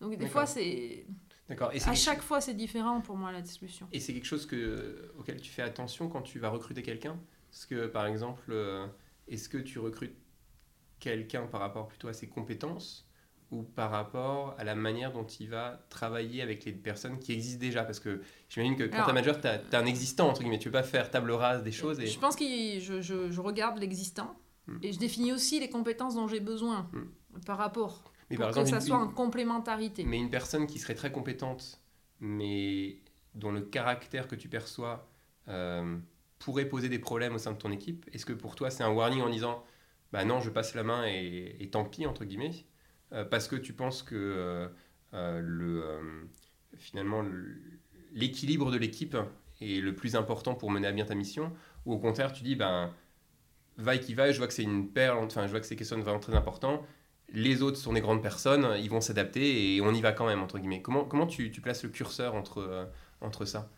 Donc des fois, c'est... D'accord. Et à chaque fois, c'est différent pour moi la discussion. Et c'est quelque chose que, auquel tu fais attention quand tu vas recruter quelqu'un? Parce que, par exemple, euh, est-ce que tu recrutes quelqu'un par rapport plutôt à ses compétences ou par rapport à la manière dont il va travailler avec les personnes qui existent déjà? Parce que j'imagine que quand tu es manager, tu as, un existant, entre guillemets. Tu ne peux pas faire table rase des choses. Et... Je pense que je, je, regarde l'existant hmm. et je définis aussi les compétences dont j'ai besoin hmm. par rapport. Mais pour par exemple, que ça soit en complémentarité. Mais une personne qui serait très compétente, mais dont le caractère que tu perçois euh, pourrait poser des problèmes au sein de ton équipe, est-ce que pour toi c'est un warning en disant bah non, je passe la main et, tant pis, entre guillemets, euh, parce que tu penses que euh, euh, le, finalement l'équilibre de l'équipe est le plus important pour mener à bien ta mission, ou au contraire, tu dis, ben, vaille qui vaille, je vois que c'est une perle, enfin, je vois que c'est quelque chose de vraiment très important, les autres sont des grandes personnes, ils vont s'adapter et on y va quand même, entre guillemets. Comment, comment tu, tu places le curseur entre, entre ça?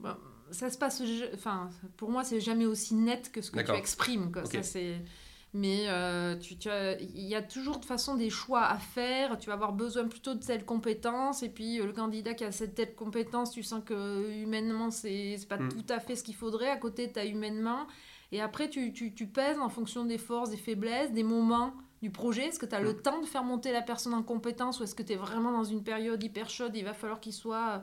Ben, Ça se passe, enfin, pour moi, c'est jamais aussi net que ce que tu exprimes. Ça, c'est mais euh, tu, il y a toujours de façon des choix à faire. Tu vas avoir besoin plutôt de telle compétence. Et puis euh, le candidat qui a cette telle compétence, tu sens que humainement, c'est pas mm. tout à fait ce qu'il faudrait. À côté, tu as humainement. Et après, tu, tu, tu, pèses en fonction des forces, des faiblesses, des moments du projet. Est-ce que tu as le mm. temps de faire monter la personne en compétence ou est-ce que tu es vraiment dans une période hyper chaude Il va falloir qu'il soit. Euh,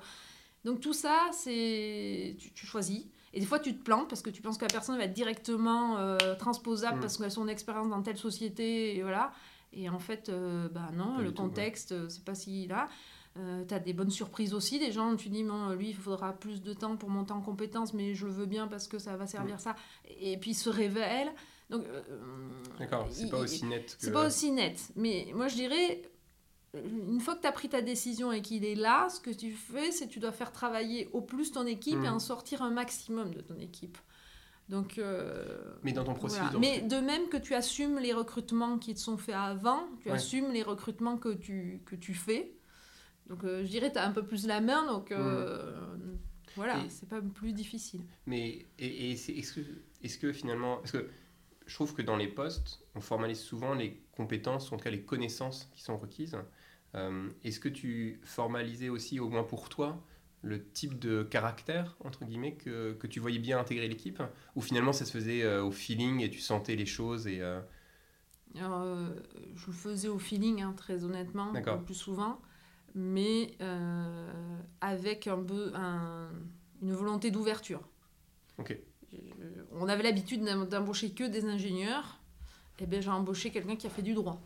donc tout ça, c'est tu, tu choisis. Et des fois, tu te plantes parce que tu penses que la personne va être directement euh, transposable mm. parce qu'elle a son expérience dans telle société, et voilà. Et en fait, euh, bah non, le contexte, euh, c'est pas si là. tu as des bonnes surprises aussi, des gens, tu dis, non, lui, il faudra plus de temps pour monter en compétence, mais je le veux bien parce que ça va servir mm. ça. Et puis, il se révèle. Donc, D'accord, c'est pas aussi net que... C'est pas aussi net. Mais moi, je dirais, une fois que tu as pris ta décision et qu'il est là, ce que tu fais, c'est que tu dois faire travailler au plus ton équipe et mm. en sortir un maximum de ton équipe. Donc, euh, mais dans ton processus. Mais de même que tu assumes les recrutements qui te sont faits avant, tu assumes les recrutements que tu, que tu fais. Donc, euh, je dirais, tu as un peu plus la main, donc euh, mm. voilà, c'est pas plus difficile. Mais et, et est-ce que, est que finalement. Parce que je trouve que dans les postes, on formalise souvent les compétences, en tout cas les connaissances qui sont requises. Euh, est-ce que tu formalisais aussi, au moins pour toi, le type de caractère, entre guillemets, que, que tu voyais bien intégrer l'équipe Ou finalement ça se faisait euh, au feeling et tu sentais les choses et, euh, Alors, Je le faisais au feeling, hein, très honnêtement, le plus souvent, mais avec un peu un, une volonté d'ouverture. On avait l'habitude d'embaucher que des ingénieurs eh ben, j'ai embauché quelqu'un qui a fait du droit.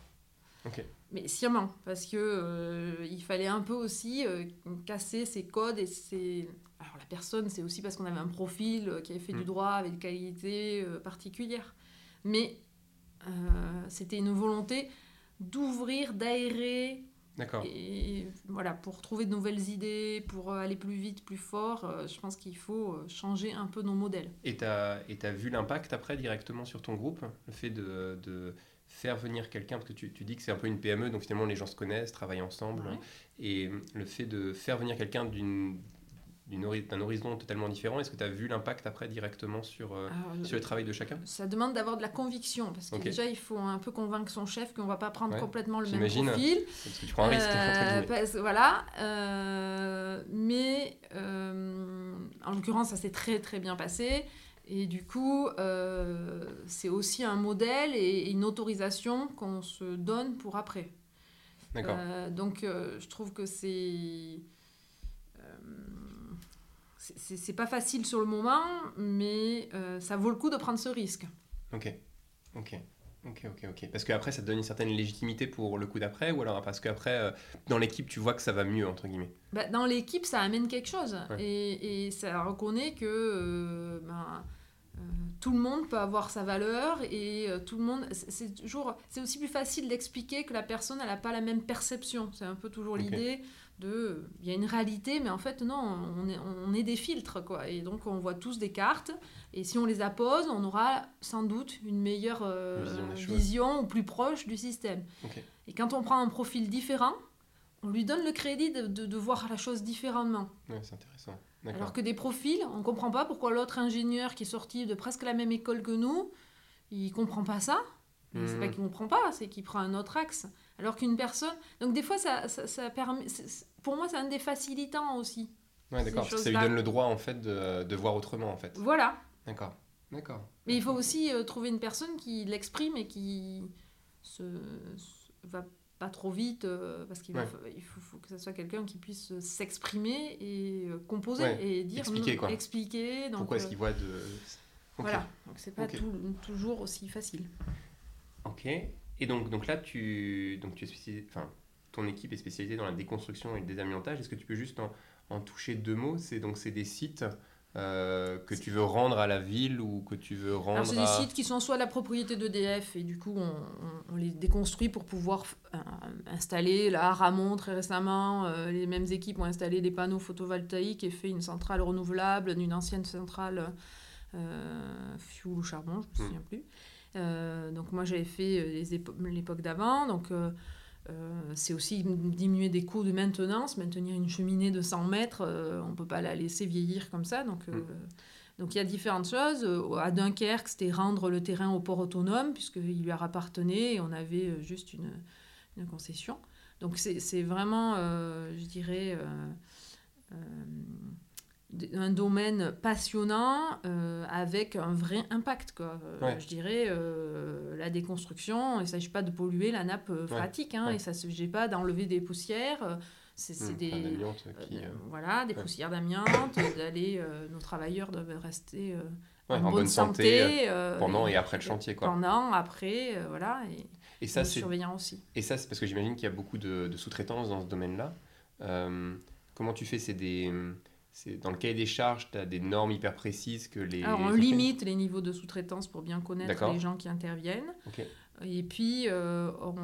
Ok. Mais sciemment, parce que euh, il fallait un peu aussi euh, casser ses codes et ses... Alors la personne, c'est aussi parce qu'on avait un profil euh, qui avait fait Mm. du droit avec des qualités particulières. Mais c'était une volonté d'ouvrir, d'aérer, D'accord. et voilà, pour trouver de nouvelles idées, pour aller plus vite, plus fort, je pense qu'il faut changer un peu nos modèles. Et tu as, vu l'impact après directement sur ton groupe? Le fait de, de faire venir quelqu'un, parce que tu, tu dis que c'est un peu une PME, donc finalement les gens se connaissent, travaillent ensemble. Ouais. Et le fait de faire venir quelqu'un d'une d'un horizon totalement différent, est-ce que tu as vu l'impact après directement sur, euh, Alors, sur le travail de chacun? Ça demande d'avoir de la conviction, parce que déjà, il faut un peu convaincre son chef qu'on va pas prendre Ouais, complètement le même profil. Parce que tu prends un risque, Euh, parce- voilà. euh, mais euh, en l'occurrence, ça s'est très très bien passé. Et du coup, euh, c'est aussi un modèle et une autorisation qu'on se donne pour après. D'accord. Euh, donc, euh, je trouve que c'est. c'est- pas facile sur le moment, mais ça vaut le coup de prendre ce risque. Ok. Ok. Ok, ok, ok. Parce qu'après, ça te donne une certaine légitimité pour le coup d'après, ou alors parce qu'après, euh, dans l'équipe, tu vois que ça va mieux, entre guillemets? Bah, dans l'équipe, ça amène quelque chose. Ouais. Et, et ça reconnaît que euh, ben, tout le monde peut avoir sa valeur et euh, tout le monde. C'est toujours. C'est aussi plus facile d'expliquer que la personne, elle n'a pas la même perception. C'est un peu toujours l'idée de. Il y a une réalité, mais en fait, non, on est, on est des filtres, quoi. Et donc, on voit tous des cartes. Et si on les appose, on aura sans doute une meilleure euh, Vision ou plus proche du système. Et quand on prend un profil différent, on lui donne le crédit de, de- de voir la chose différemment. Ouais, c'est intéressant. Alors que des profils, on ne comprend pas pourquoi l'autre ingénieur qui est sorti de presque la même école que nous, il comprend pas ça. Mais C'est pas qu'il comprend pas, c'est qu'il prend un autre axe. Alors qu'une personne... Donc des fois, ça, ça, ça permet... Pour moi, c'est un des facilitants aussi. Ouais, d'accord. parce que Ça lui donne le droit, en fait, de, de voir autrement, en fait. Voilà. D'accord. D'accord. Mais il faut aussi euh, trouver une personne qui l'exprime et qui se, se- va pas trop vite euh, parce qu'il Ouais. faut, faut que ce soit quelqu'un qui puisse s'exprimer et euh, composer Ouais, et dire expliquer, quoi. expliquer donc Pourquoi est-ce euh, qu'il voit de... Voilà donc c'est pas tout- toujours aussi facile Ok. Et donc, donc là, tu, donc tu es spécialisé, enfin, ton équipe est spécialisée dans la déconstruction et le désamiantage. Est-ce que tu peux juste en, en toucher deux mots? C'est donc c'est des sites euh, que tu veux rendre à la ville ou que tu veux rendre alors c'est des à... sites qui sont soit la propriété d'EDF et du coup on, on- on les déconstruit pour pouvoir euh, installer là à Ramon très récemment euh, les mêmes équipes ont installé des panneaux photovoltaïques et fait une centrale renouvelable d'une ancienne centrale fuel ou charbon je me Mm. souviens plus donc moi j'avais fait l'époque d'avant donc c'est aussi diminuer des coûts de maintenance maintenir une cheminée de 100 mètres euh, on ne peut pas la laisser vieillir comme ça donc euh, donc il y a différentes choses. Euh, À Dunkerque, c'était rendre le terrain au port autonome, puisqu'il lui appartenait et on avait euh, juste une, une concession. Donc c'est vraiment, euh, je dirais, euh, euh, un domaine passionnant euh, avec un vrai impact. Quoi. Euh, Ouais. Je dirais, euh, la déconstruction, il ne s'agit pas de polluer la nappe euh, phréatique, hein, ouais. et ça ne s'agit pas d'enlever des poussières. euh, C'est Hmm, des, qui, euh, voilà, des ouais. poussières d'amiante, d'aller, nos travailleurs doivent rester ouais, en, bonne, santé, pendant et après le chantier, quoi. Pendant, après, voilà, et, Et ça, surveillant aussi. Et ça, c'est parce que j'imagine qu'il y a beaucoup de, de sous-traitance dans ce domaine-là. Comment tu fais? C'est des, dans le cahier des charges, tu as des normes hyper précises que les. Alors, on (laughs) limite les niveaux de sous-traitance pour bien connaître les gens qui interviennent. Et puis, euh, on,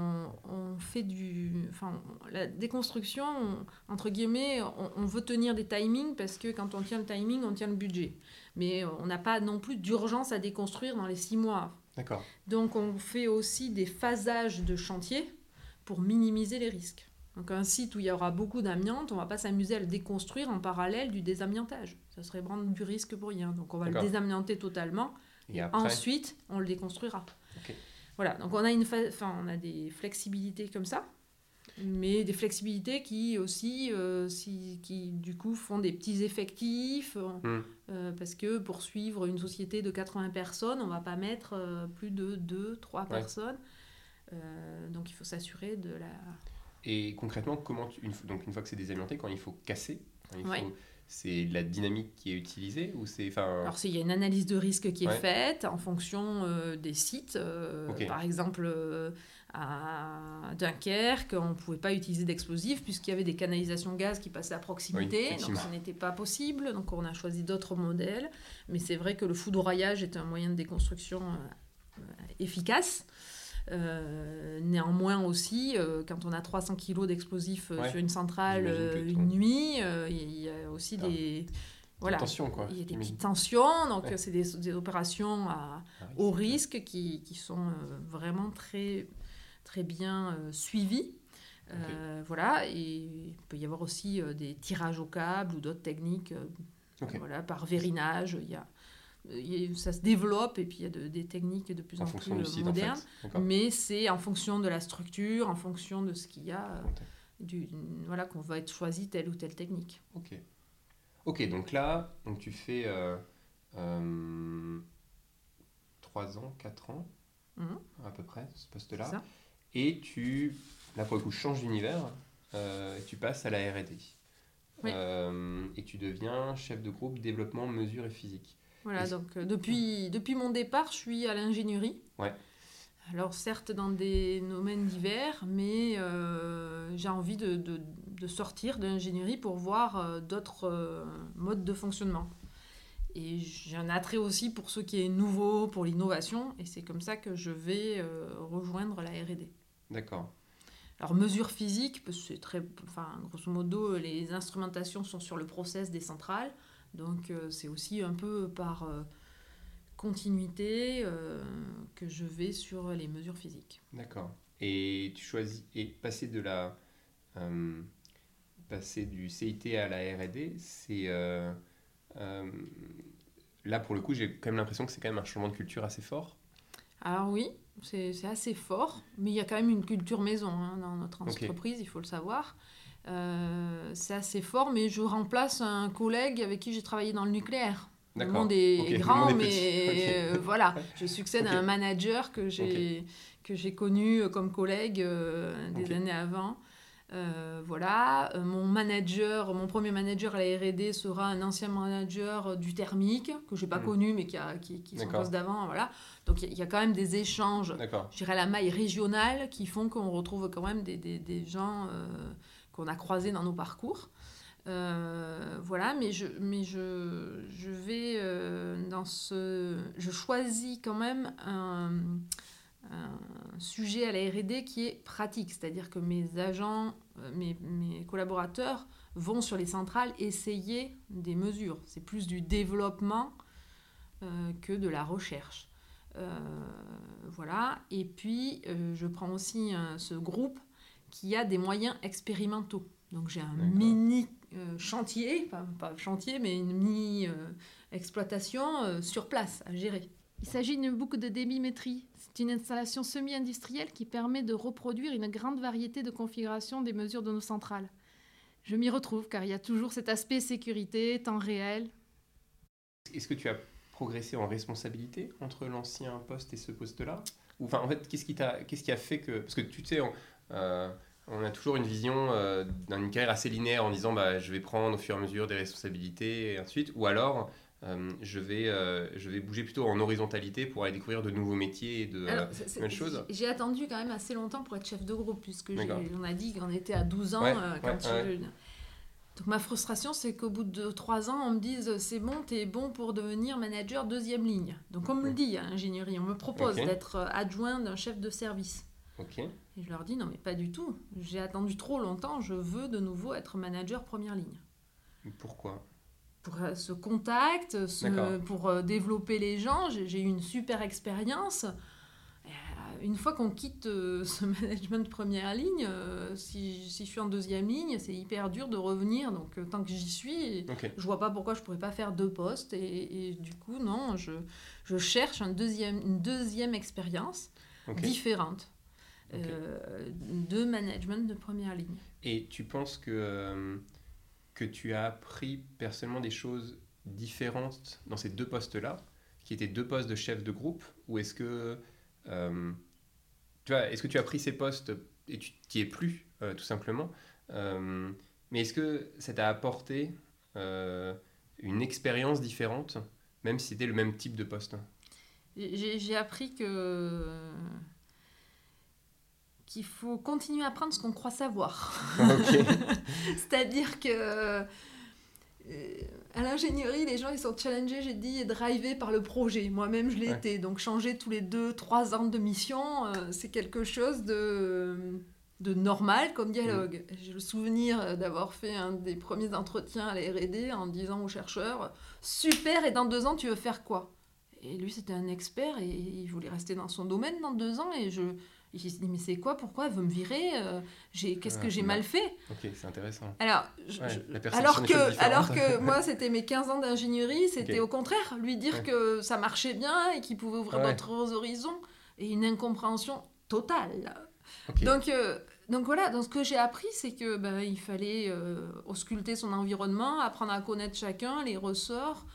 on fait du... Enfin, la déconstruction, on- entre guillemets, on, on veut tenir des timings parce que quand on tient le timing, on tient le budget. Mais on n'a pas non plus d'urgence à déconstruire dans les six mois. D'accord. Donc, on fait aussi des phasages de chantier pour minimiser les risques. Donc, un site où il y aura beaucoup d'amiante, on ne va pas s'amuser à le déconstruire en parallèle du désamiantage. Ça serait prendre du risque pour rien. Donc, on va le désamianter totalement. Et après Ensuite, on le déconstruira. Voilà, donc on a, une fa- enfin, on a des flexibilités comme ça, mais des flexibilités qui aussi, euh, si, qui du coup font des petits effectifs, euh, Hmm. euh, parce que pour suivre une société de 80 personnes, on va pas mettre euh, plus de 2, 3 Ouais. personnes. Donc il faut s'assurer de la... Et concrètement, comment tu- une, fois- donc une fois que c'est désamianté, quand il faut casser, quand il faut- c'est la dynamique qui est utilisée ou c'est enfin Alors, il y a une analyse de risque qui est Ouais. faite en fonction euh, des sites. euh. Par exemple, euh, à Dunkerque, on ne pouvait pas utiliser d'explosifs puisqu'il y avait des canalisations gaz qui passaient à Oui, proximité. donc, ce n'était pas possible. Donc, on a choisi d'autres modèles. Mais c'est vrai que le foudroyage est un moyen de déconstruction efficace. Euh, néanmoins aussi, euh, quand on a 300 kg d'explosifs euh, Ouais, sur une centrale une ton- nuit, il y a aussi Ah. des... Voilà, quoi. il y a des petites tensions, donc Ouais. c'est des, des opérations à Ah oui, c'est- risque qui, qui sont vraiment très, très bien suivies. Euh, Voilà, et il peut y avoir aussi euh, des tirages au câble ou d'autres techniques, euh, voilà, par vérinage. Il y a- ça se développe et puis il y a de- des techniques de plus en, en plus euh, site modernes. en fait. D'accord. Mais c'est en fonction de la structure, en fonction de ce qu'il y a, euh, du, voilà, qu'on va être choisi telle ou telle technique. Ok. Ok, donc là, donc tu fais euh, euh, 3 ans, 4 ans, Mhm. à peu près, ce poste-là. Et tu, là pour le coup, changes d'univers euh, et tu passes à la RD. Oui. Euh, et tu deviens chef de groupe développement, mesure et physique. Voilà, Et- donc euh, depuis, depuis mon départ, je suis à l'ingénierie. Ouais. Alors certes dans des domaines divers, mais euh, j'ai envie de, de- de sortir de l'ingénierie pour voir euh, d'autres euh, modes de fonctionnement. Et j'ai un attrait aussi pour ce qui est nouveau, pour l'innovation, et c'est comme ça que je vais rejoindre la R&D. D'accord. Alors mesure physique, parce que c'est très, enfin grosso modo, les instrumentations sont sur le process des centrales, donc euh, c'est aussi un peu par euh, continuité euh, que je vais sur les mesures physiques. D'accord. Et tu choisis et passer de la euh, passer du CIT à la R&D, c'est euh, euh, là pour le coup, j'ai quand même l'impression que c'est quand même un changement de culture assez fort. Alors oui, c'est assez fort, mais il y a quand même une culture maison hein, dans notre entreprise, il faut le savoir. Euh, c'est assez fort, mais je remplace un collègue avec qui j'ai travaillé dans le nucléaire. Le monde est grand, monde est mais euh, (laughs) voilà, je succède à un manager que j'ai que j'ai connu comme collègue euh, des années avant. Euh, voilà, Euh, mon manager, mon premier manager à la R&D sera un ancien manager du thermique que j'ai pas Mhm. connu, mais qui a qui, qui poste d'avant. Voilà, donc il y, a- il y a quand même des échanges je dirais, à la maille régionale qui font qu'on retrouve quand même des, des, des gens euh, qu'on a croisés dans nos parcours. Euh, voilà, mais je, mais je, je vais euh, dans ce. Je choisis quand même un, sujet à la RD qui est pratique, c'est-à-dire que mes agents, euh, mes, mes collaborateurs vont sur les centrales essayer des mesures. C'est plus du développement que de la recherche. Voilà. Et puis, je prends aussi ce groupe qui a des moyens expérimentaux. Donc, j'ai un mini euh, chantier, pas, pas chantier, mais une mini euh, exploitation euh, sur place à gérer. Il s'agit d'une boucle de débimétrie. C'est une installation semi-industrielle qui permet de reproduire une grande variété de configurations des mesures de nos centrales. Je m'y retrouve car il y a toujours cet aspect sécurité, temps réel. Est-ce que tu as progressé en responsabilité entre l'ancien poste et ce poste-là? Enfin, en fait, qu'est-ce qui a fait que parce que tu sais, on a toujours une vision euh, d'une carrière assez linéaire en disant bah je vais prendre au fur et à mesure des responsabilités et ainsi de suite, ou alors euh, je vais euh, je vais bouger plutôt en horizontalité pour aller découvrir de nouveaux métiers et de euh, Alors, c'est- c'est- même chose. J'ai attendu quand même assez longtemps pour être chef de groupe, puisque on a dit qu'on était à 12 ans Ouais, euh, quand ouais, je- Donc ma frustration, c'est qu'au bout de 3 ans, on me dise c'est bon, t'es bon pour devenir manager deuxième ligne. Donc on me le dit à l'ingénierie, on me propose d'être euh, adjoint d'un chef de service. Et je leur dis non mais pas du tout. J'ai attendu trop longtemps, je veux de nouveau être manager première ligne. Pourquoi? Pour euh, ce contact, ce- pour euh, développer les gens, j'ai eu une super expérience. Euh, Une fois qu'on quitte euh, (laughs) ce management de première ligne, si, si je suis en deuxième ligne, c'est hyper dur de revenir. Donc tant que j'y suis, Ok. je vois pas pourquoi je pourrais pas faire deux postes. Et, et du coup, non, je, je cherche un deuxième, une deuxième expérience différente Euh, de management de première ligne. Et tu penses que, euh, que tu as appris personnellement des choses différentes dans ces deux postes-là, qui étaient deux postes de chef de groupe, ou est-ce que, euh, tu vois, est-ce que tu as pris ces postes et tu t'y es plus, tout simplement. mais est-ce que ça t'a apporté une expérience différente, même si c'était le même type de poste? J'ai appris que qu'il faut continuer à apprendre ce qu'on croit savoir. (laughs) C'est-à-dire que euh, à l'ingénierie, les gens ils sont challengés, j'ai dit, et drivés par le projet. Moi-même, je l'ai été. Donc changer tous les deux, trois ans de mission, euh, c'est quelque chose de, de normal comme dialogue. Mm. J'ai le souvenir d'avoir fait un des premiers entretiens à la R&D en disant aux chercheurs, super, et dans deux ans, tu veux faire quoi? Et lui, c'était un expert et il voulait rester dans son domaine dans deux ans et je il s'est dit, mais c'est quoi Pourquoi elle veut me virer euh, Qu'est-ce que j'ai mal fait Ok, c'est intéressant. Alors, alors, que, alors (laughs) que moi, c'était mes 15 ans d'ingénierie, c'était au contraire, lui dire que ça marchait bien et qu'il pouvait ouvrir d'autres horizons et une incompréhension totale. Donc, euh, donc voilà, donc ce que j'ai appris, c'est que ben, il fallait euh, ausculter son environnement, apprendre à connaître chacun, les ressorts,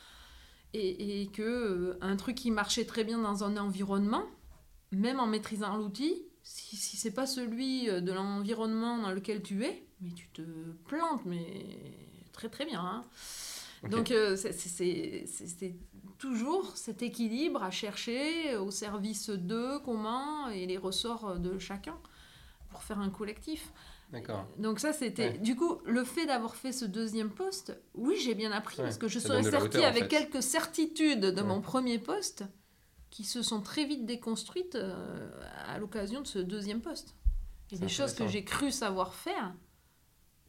et, et que un truc qui marchait très bien dans un environnement, même en maîtrisant l'outil, si, si c'est pas celui euh, de l'environnement dans lequel tu es, mais tu te plantes, mais très très bien. Hein. Donc euh, c'est toujours cet équilibre à chercher au service de, comment, et les ressorts de chacun pour faire un collectif. D'accord. Donc ça, c'était... Du coup, le fait d'avoir fait ce deuxième poste, oui, j'ai bien appris, parce que je serais sortie avec quelques certitudes de mon premier poste qui se sont très vite déconstruites euh, à l'occasion de ce deuxième poste. Et des choses que j'ai cru savoir faire,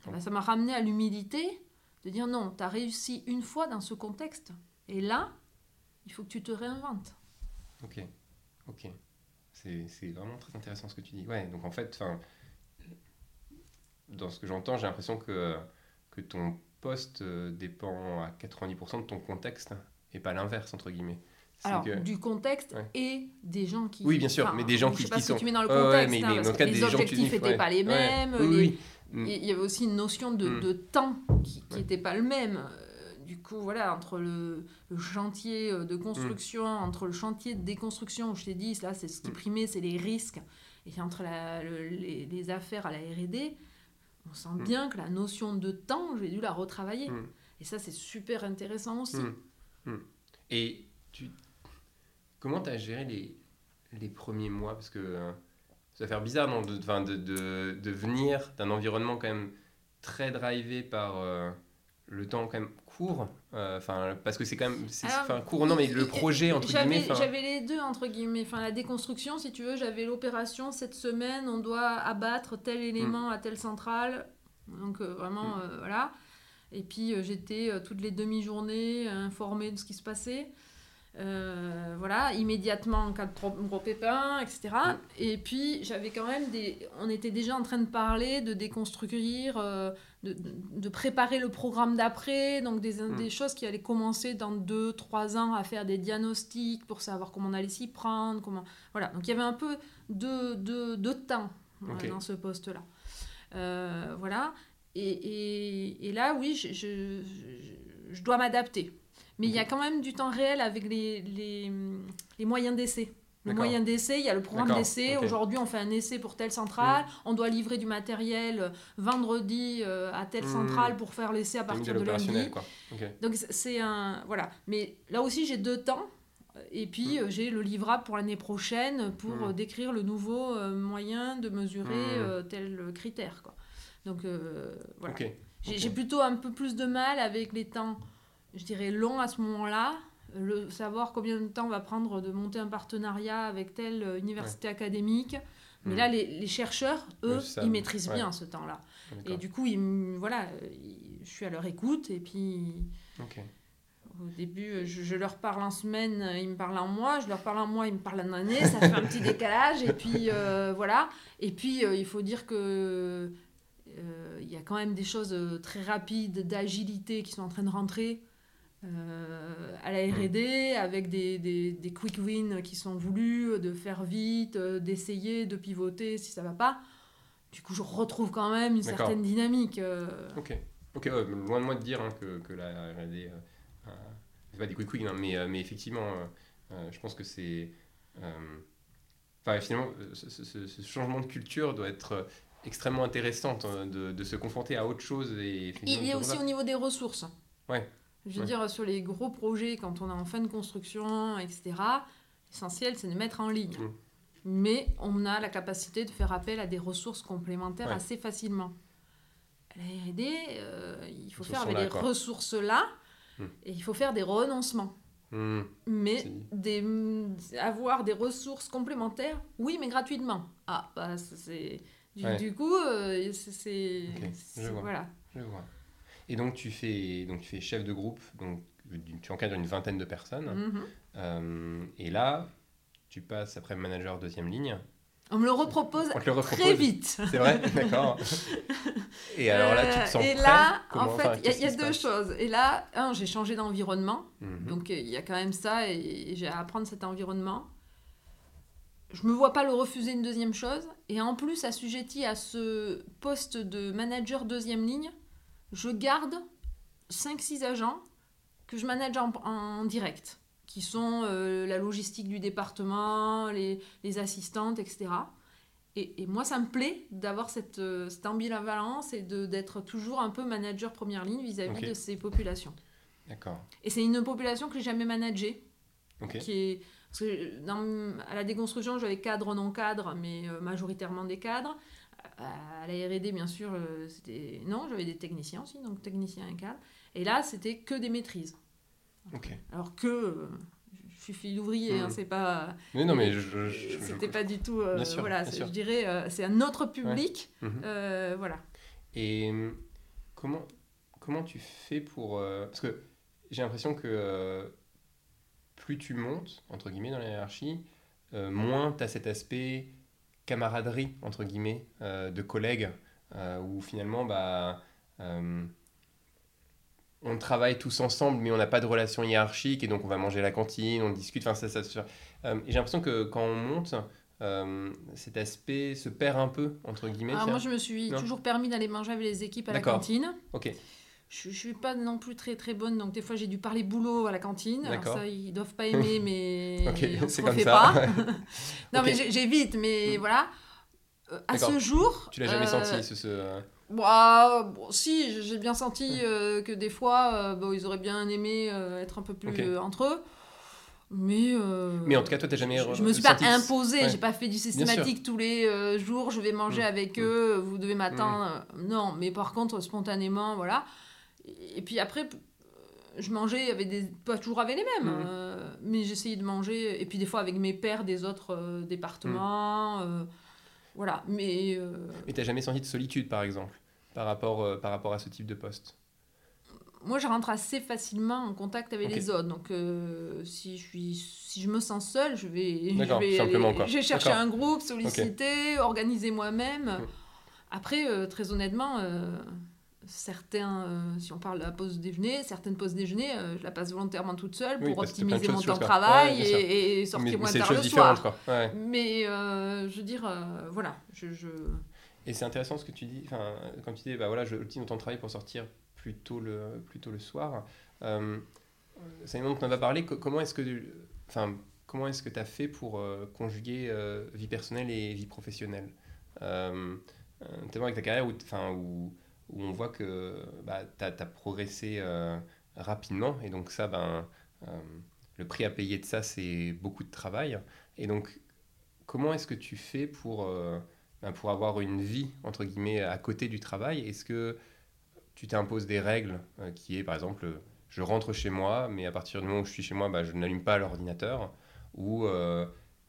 ben, ça m'a ramené à l'humilité de dire non, tu as réussi une fois dans ce contexte. Et là, il faut que tu te réinventes. Ok, ok. C'est vraiment très intéressant ce que tu dis. Ouais, donc en fait, dans ce que j'entends, j'ai l'impression que, que ton poste euh, dépend à 90% de ton contexte et pas l'inverse, entre guillemets. Alors, du contexte et des gens qui. Oui, bien sûr, mais des gens qui, je sais pas. Ce que tu mets dans le contexte, mais, hein, parce que les objectifs n'étaient pas les mêmes. Oui, mm. Il y avait aussi une notion de, mm. de temps qui n'était pas le même. Euh, du coup, voilà, entre le, chantier euh, de construction, mm. entre le chantier de déconstruction, où je t'ai dit, là, c'est ce qui primait, c'est les risques, et entre la, les, les, affaires à la R&D, on sent bien que la notion de temps, j'ai dû la retravailler. Et ça, c'est super intéressant aussi. Et tu Comment tu as géré les, les premiers mois? Parce que euh, ça va faire bizarre non, de, de, de, de venir d'un environnement quand même très drivé par euh, le temps quand même court. Euh, enfin parce que c'est quand même enfin court non mais le projet entre guillemets j'avais les deux entre guillemets enfin la déconstruction si tu veux j'avais l'opération cette semaine on doit abattre tel élément mm. à telle centrale donc vraiment mm. voilà et puis j'étais toutes les demi-journées informée de ce qui se passait euh, voilà, immédiatement en cas de gros pépin, etc. Et puis j'avais quand même des. On était déjà en train de parler, de déconstruire, euh, de, de, préparer le programme d'après, donc des, mm. des, choses qui allaient commencer dans 2-3 ans à faire des diagnostics pour savoir comment on allait s'y prendre. Comment... Voilà, donc il y avait un peu de, de, de temps dans ce poste-là. Euh, voilà. Et, et, et, là, oui, je, je, je dois m'adapter. Mais il y a quand même du temps réel avec les, les, les moyens d'essai. Le moyen d'essai, il y a le programme d'essai. Aujourd'hui, on fait un essai pour telle centrale. Mm. On doit livrer du matériel euh, vendredi euh, à telle mm. centrale pour faire l'essai à partir de lundi. Donc c'est un voilà. Mais là aussi, j'ai deux temps. Et puis mm. j'ai le livrable pour l'année prochaine pour décrire le nouveau euh, moyen de mesurer tel critère. Quoi. Donc voilà. J'ai plutôt un peu plus de mal avec les temps je dirais, long à ce moment-là. Le, savoir combien de temps va prendre de monter un partenariat avec telle euh, université académique. Mais hmm. là, les, les, chercheurs, eux, ils maîtrisent bien ce temps-là. Et du coup, ils, voilà, je suis à leur écoute. Et puis, au début, je, leur parle en semaine, ils me parlent en mois. Je leur parle en mois, ils me parlent en année. Ça fait un petit (laughs) décalage. Et puis, euh, voilà. Et puis, euh, il faut dire que il y a quand même des choses très rapides, d'agilité qui sont en train de rentrer. Euh, à la R&D avec des, des, des, quick wins qui sont voulus, de faire vite, euh, d'essayer, de pivoter si ça va pas. Du coup, je retrouve quand même une certaine dynamique. Euh. Ok, ok loin de moi de dire hein, que, que, la R&D, c'est pas des quick wins, hein, mais, mais effectivement, je pense que c'est enfin, finalement, ce, ce- ce changement de culture doit être euh, extrêmement intéressant euh, de, de se confronter à autre chose. Et Il y a aussi au niveau des ressources. Ouais. Je veux Ouais. dire, sur les gros projets, quand on est en fin de construction, etc., l'essentiel, c'est de mettre en ligne. Mais on a la capacité de faire appel à des ressources complémentaires Ouais. assez facilement. La R&D, euh, il faut faire avec les quoi. ressources là, Mm. et il faut faire des renoncements. Hmm, Mais des, avoir des ressources complémentaires, oui, mais gratuitement. Ah, bah, c'est... Du, Ouais. du coup, euh, c'est... c'est- Ok, je c'est- vois. Voilà. Je vois. Et donc tu fais, donc tu fais chef de groupe, donc tu encadres une vingtaine de personnes. Mhm. Euh, et là, tu passes après manager deuxième ligne. On me le repropose le repropose. très vite. C'est vrai, (laughs) d'accord. Et alors là, tu te Euh, sens et prêt là, Comment- en fait, il y a- y deux choses. Et là, un, j'ai changé d'environnement. Mhm. Donc, euh, il y a quand même ça et j'ai à apprendre cet environnement. Je me vois pas le refuser une deuxième chose. Et en plus, assujetti à ce poste de manager deuxième ligne, je garde 5-6 agents que je manage en, en direct, qui sont euh, la logistique du département, les, les assistantes, etc. Et, et moi, ça me plaît d'avoir cette, euh, cette ambivalence et d'être toujours un peu manager première ligne vis-à-vis de ces populations. D'accord. Et c'est une population que j'ai jamais managée. Ok. Qui est, parce que dans, à la déconstruction, j'avais cadre, non cadre, mais euh, majoritairement des cadres. À la R&D, bien sûr, euh, c'était non, j'avais des techniciens aussi, donc techniciens et cadres. Et là, c'était que des maîtrises. Ok. Alors que euh, je suis fille d'ouvrier, hein, Mhm. c'est pas, Mais non, mais je. je- je- je- c'était pas du tout, euh, Bien sûr, voilà, bien c'est- sûr. je dirais, euh, c'est un autre public, euh, voilà. Et comment, comment tu fais pour... parce que j'ai l'impression que plus tu montes, entre guillemets, dans la hiérarchie, moins tu as cet aspect camaraderie, entre guillemets, euh, de collègues, euh, où finalement, bah, euh, on travaille tous ensemble, mais on n'a pas de relation hiérarchique, et donc on va manger à la cantine, on discute, enfin ça, ça, fait. Euh, et j'ai l'impression que quand on monte, euh, cet aspect se perd un peu, entre guillemets. Alors tiens. moi, je me suis Non. toujours permis d'aller manger avec les équipes à la cantine. Ok, Je, je suis pas non plus très très bonne, donc des fois j'ai dû parler boulot à la cantine. Alors ça, ils doivent pas aimer, mais (laughs) Ok, on comme refait ça. pas. (laughs) non, mais j'évite, mais Mm. voilà. Euh, à ce jour. tu l'as jamais euh, senti, ce... ce... Bah, bon, si, j'ai bien senti euh, que des fois, euh, bon, ils auraient bien aimé euh, être un peu plus Ok. euh, entre eux. Mais, euh, Mais en tout cas, toi, t'as jamais je, je me suis pas imposée, Ouais. j'ai pas fait du systématique tous les euh, jours, je vais manger Mm. avec eux, vous devez m'attendre. Euh, Non, mais par contre, spontanément, voilà. Et, puis après, je mangeais avec des, pas toujours avec les mêmes, Mm. euh, mais j'essayais de manger, et puis des fois avec mes pères des autres euh, départements. euh, voilà, mais. Mais t'as jamais senti de solitude, par exemple, par rapport, par rapport à ce type de poste? Moi, je rentre assez facilement en contact avec les autres. Donc, si, je suis, si je me sens seule, je vais, je vais simplement, aller- quoi. je vais chercher D'accord. un groupe, solliciter, organiser moi-même. Mm. Après, très honnêtement, certains, euh, si on parle de la pause déjeuner, certaines pauses déjeuner, euh, je la passe volontairement toute seule Oui, pour de optimiser mon temps de travail Ouais, et, et Mais, sortir mais moins c'est des tard le soir. quoi. Ouais. Mais euh, je veux dire, euh, voilà, je, je... Et c'est intéressant ce que tu dis, enfin, quand tu dis, bah voilà, je optimise mon temps de travail pour sortir plus tôt le, plus tôt le soir. Euh, moment dont on va parler. Co- Comment est-ce que, tu- enfin, comment est-ce que tu as fait pour euh, conjuguer vie personnelle et vie professionnelle? Notamment avec ta carrière où, enfin, où, où on voit que bah, tu as, progressé euh, rapidement et donc ça, ben, euh, le prix à payer de ça, c'est beaucoup de travail. Et donc, comment est-ce que tu fais pour, euh, ben, pour avoir une vie, entre guillemets, à côté du travail? Est-ce que tu t'imposes des règles qui est, par exemple, je rentre chez moi, mais à partir du moment où je suis chez moi, bah, je n'allume pas l'ordinateur? Ou,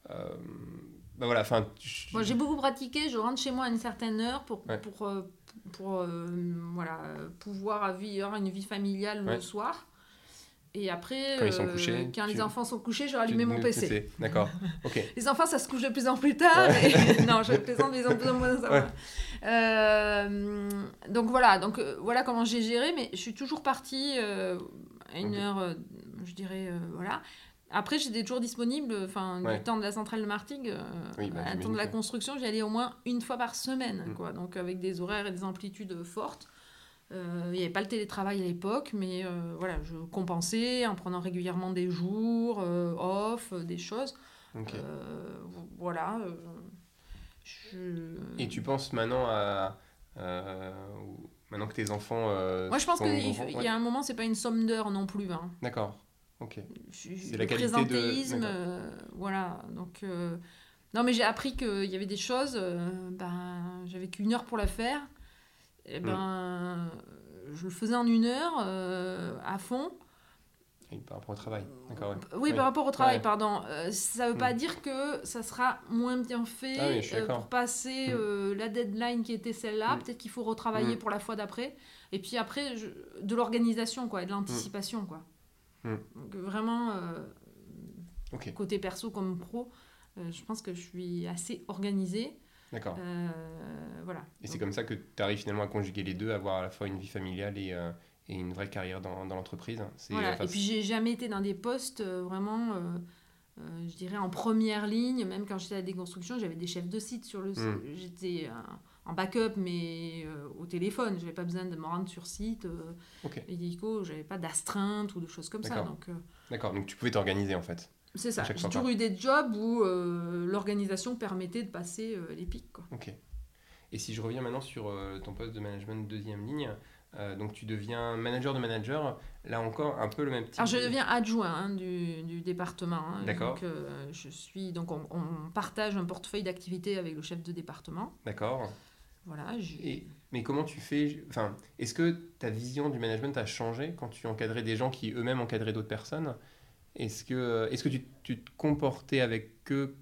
ben voilà, tu- Moi, j'ai beaucoup pratiqué. Je rentre chez moi à une certaine heure pour, Ouais. pour, pour euh, voilà, pouvoir avoir une vie familiale Ouais. le soir. Et après, Quand ils sont euh, couchés, quand tu- les enfants sont couchés, je rallumais mon PC. c'est- D'accord. (laughs) Les enfants, ça se couche de plus en plus tard. mais- (laughs) non, je plaisante, mais ils ont plus en moins ça. Euh, donc voilà, donc euh, voilà comment j'ai géré, mais je suis toujours partie à une heure, je dirais, voilà. Après, j'étais toujours disponible, enfin, Ouais. du temps de la centrale de Martigues, euh, Oui, bah, à temps de la construction, j'y allais au moins une fois par semaine, Mm. quoi. Donc avec des horaires et des amplitudes fortes. Euh, Il n'y avait pas le télétravail à l'époque, mais euh, voilà, je compensais en prenant régulièrement des jours euh, off, des choses. Ok. Euh, voilà. je- Et tu penses maintenant à. maintenant que tes enfants. Moi, je pense qu'il ouais. y a un moment, c'est pas une somme d'heures non plus. Hein. D'accord. Ok. C'est la qualité de- euh, voilà. Donc, euh, non, mais j'ai appris qu'il y avait des choses. euh, ben, j'avais qu'une heure pour la faire. Et Mm. ben, je le faisais en une heure à fond. Et par rapport au travail. D'accord. ouais. Oui, Ouais. par rapport au travail, Ouais. pardon. Ça veut pas Mm. dire que ça sera moins bien fait Ah oui, pour passer Mm. la deadline qui était celle-là. Peut-être qu'il faut retravailler pour la fois d'après. Et puis après, je- de l'organisation, quoi, et de l'anticipation, quoi. Mm. Donc vraiment, euh, côté perso comme pro, euh, je pense que je suis assez organisée. D'accord. Euh, voilà. Et c'est comme ça que tu arrives finalement à conjuguer les deux, avoir à la fois une vie familiale et, et une vraie carrière dans, dans l'entreprise. C'est- Voilà. enfin, Et puis j'ai jamais été dans des postes vraiment, euh, je dirais, en première ligne. Même quand j'étais à la déconstruction, j'avais des chefs de site sur le site. Mm. J'étais en backup, mais euh, au téléphone. J'avais pas besoin de me rendre sur site. Euh, Ok. médicaux, j'avais pas d'astreinte ou de choses comme ça. D'accord. Donc euh, D'accord, donc tu pouvais t'organiser en fait. c'est ça. J'ai toujours eu des jobs où euh, l'organisation permettait de passer euh, les pics. Quoi. Ok. Et si je reviens maintenant sur ton poste de management deuxième ligne, donc tu deviens manager de manager, là encore un peu le même type. Alors je de- deviens adjoint hein, du, du département. hein. D'accord. Donc, je suis donc on, on partage un portefeuille d'activités avec le chef de département. D'accord. Voilà. mais comment tu fais Enfin, est-ce que ta vision du management a changé quand tu encadrais des gens qui eux-mêmes encadraient d'autres personnes? Est-ce que, est-ce que tu, tu te comportais avec eux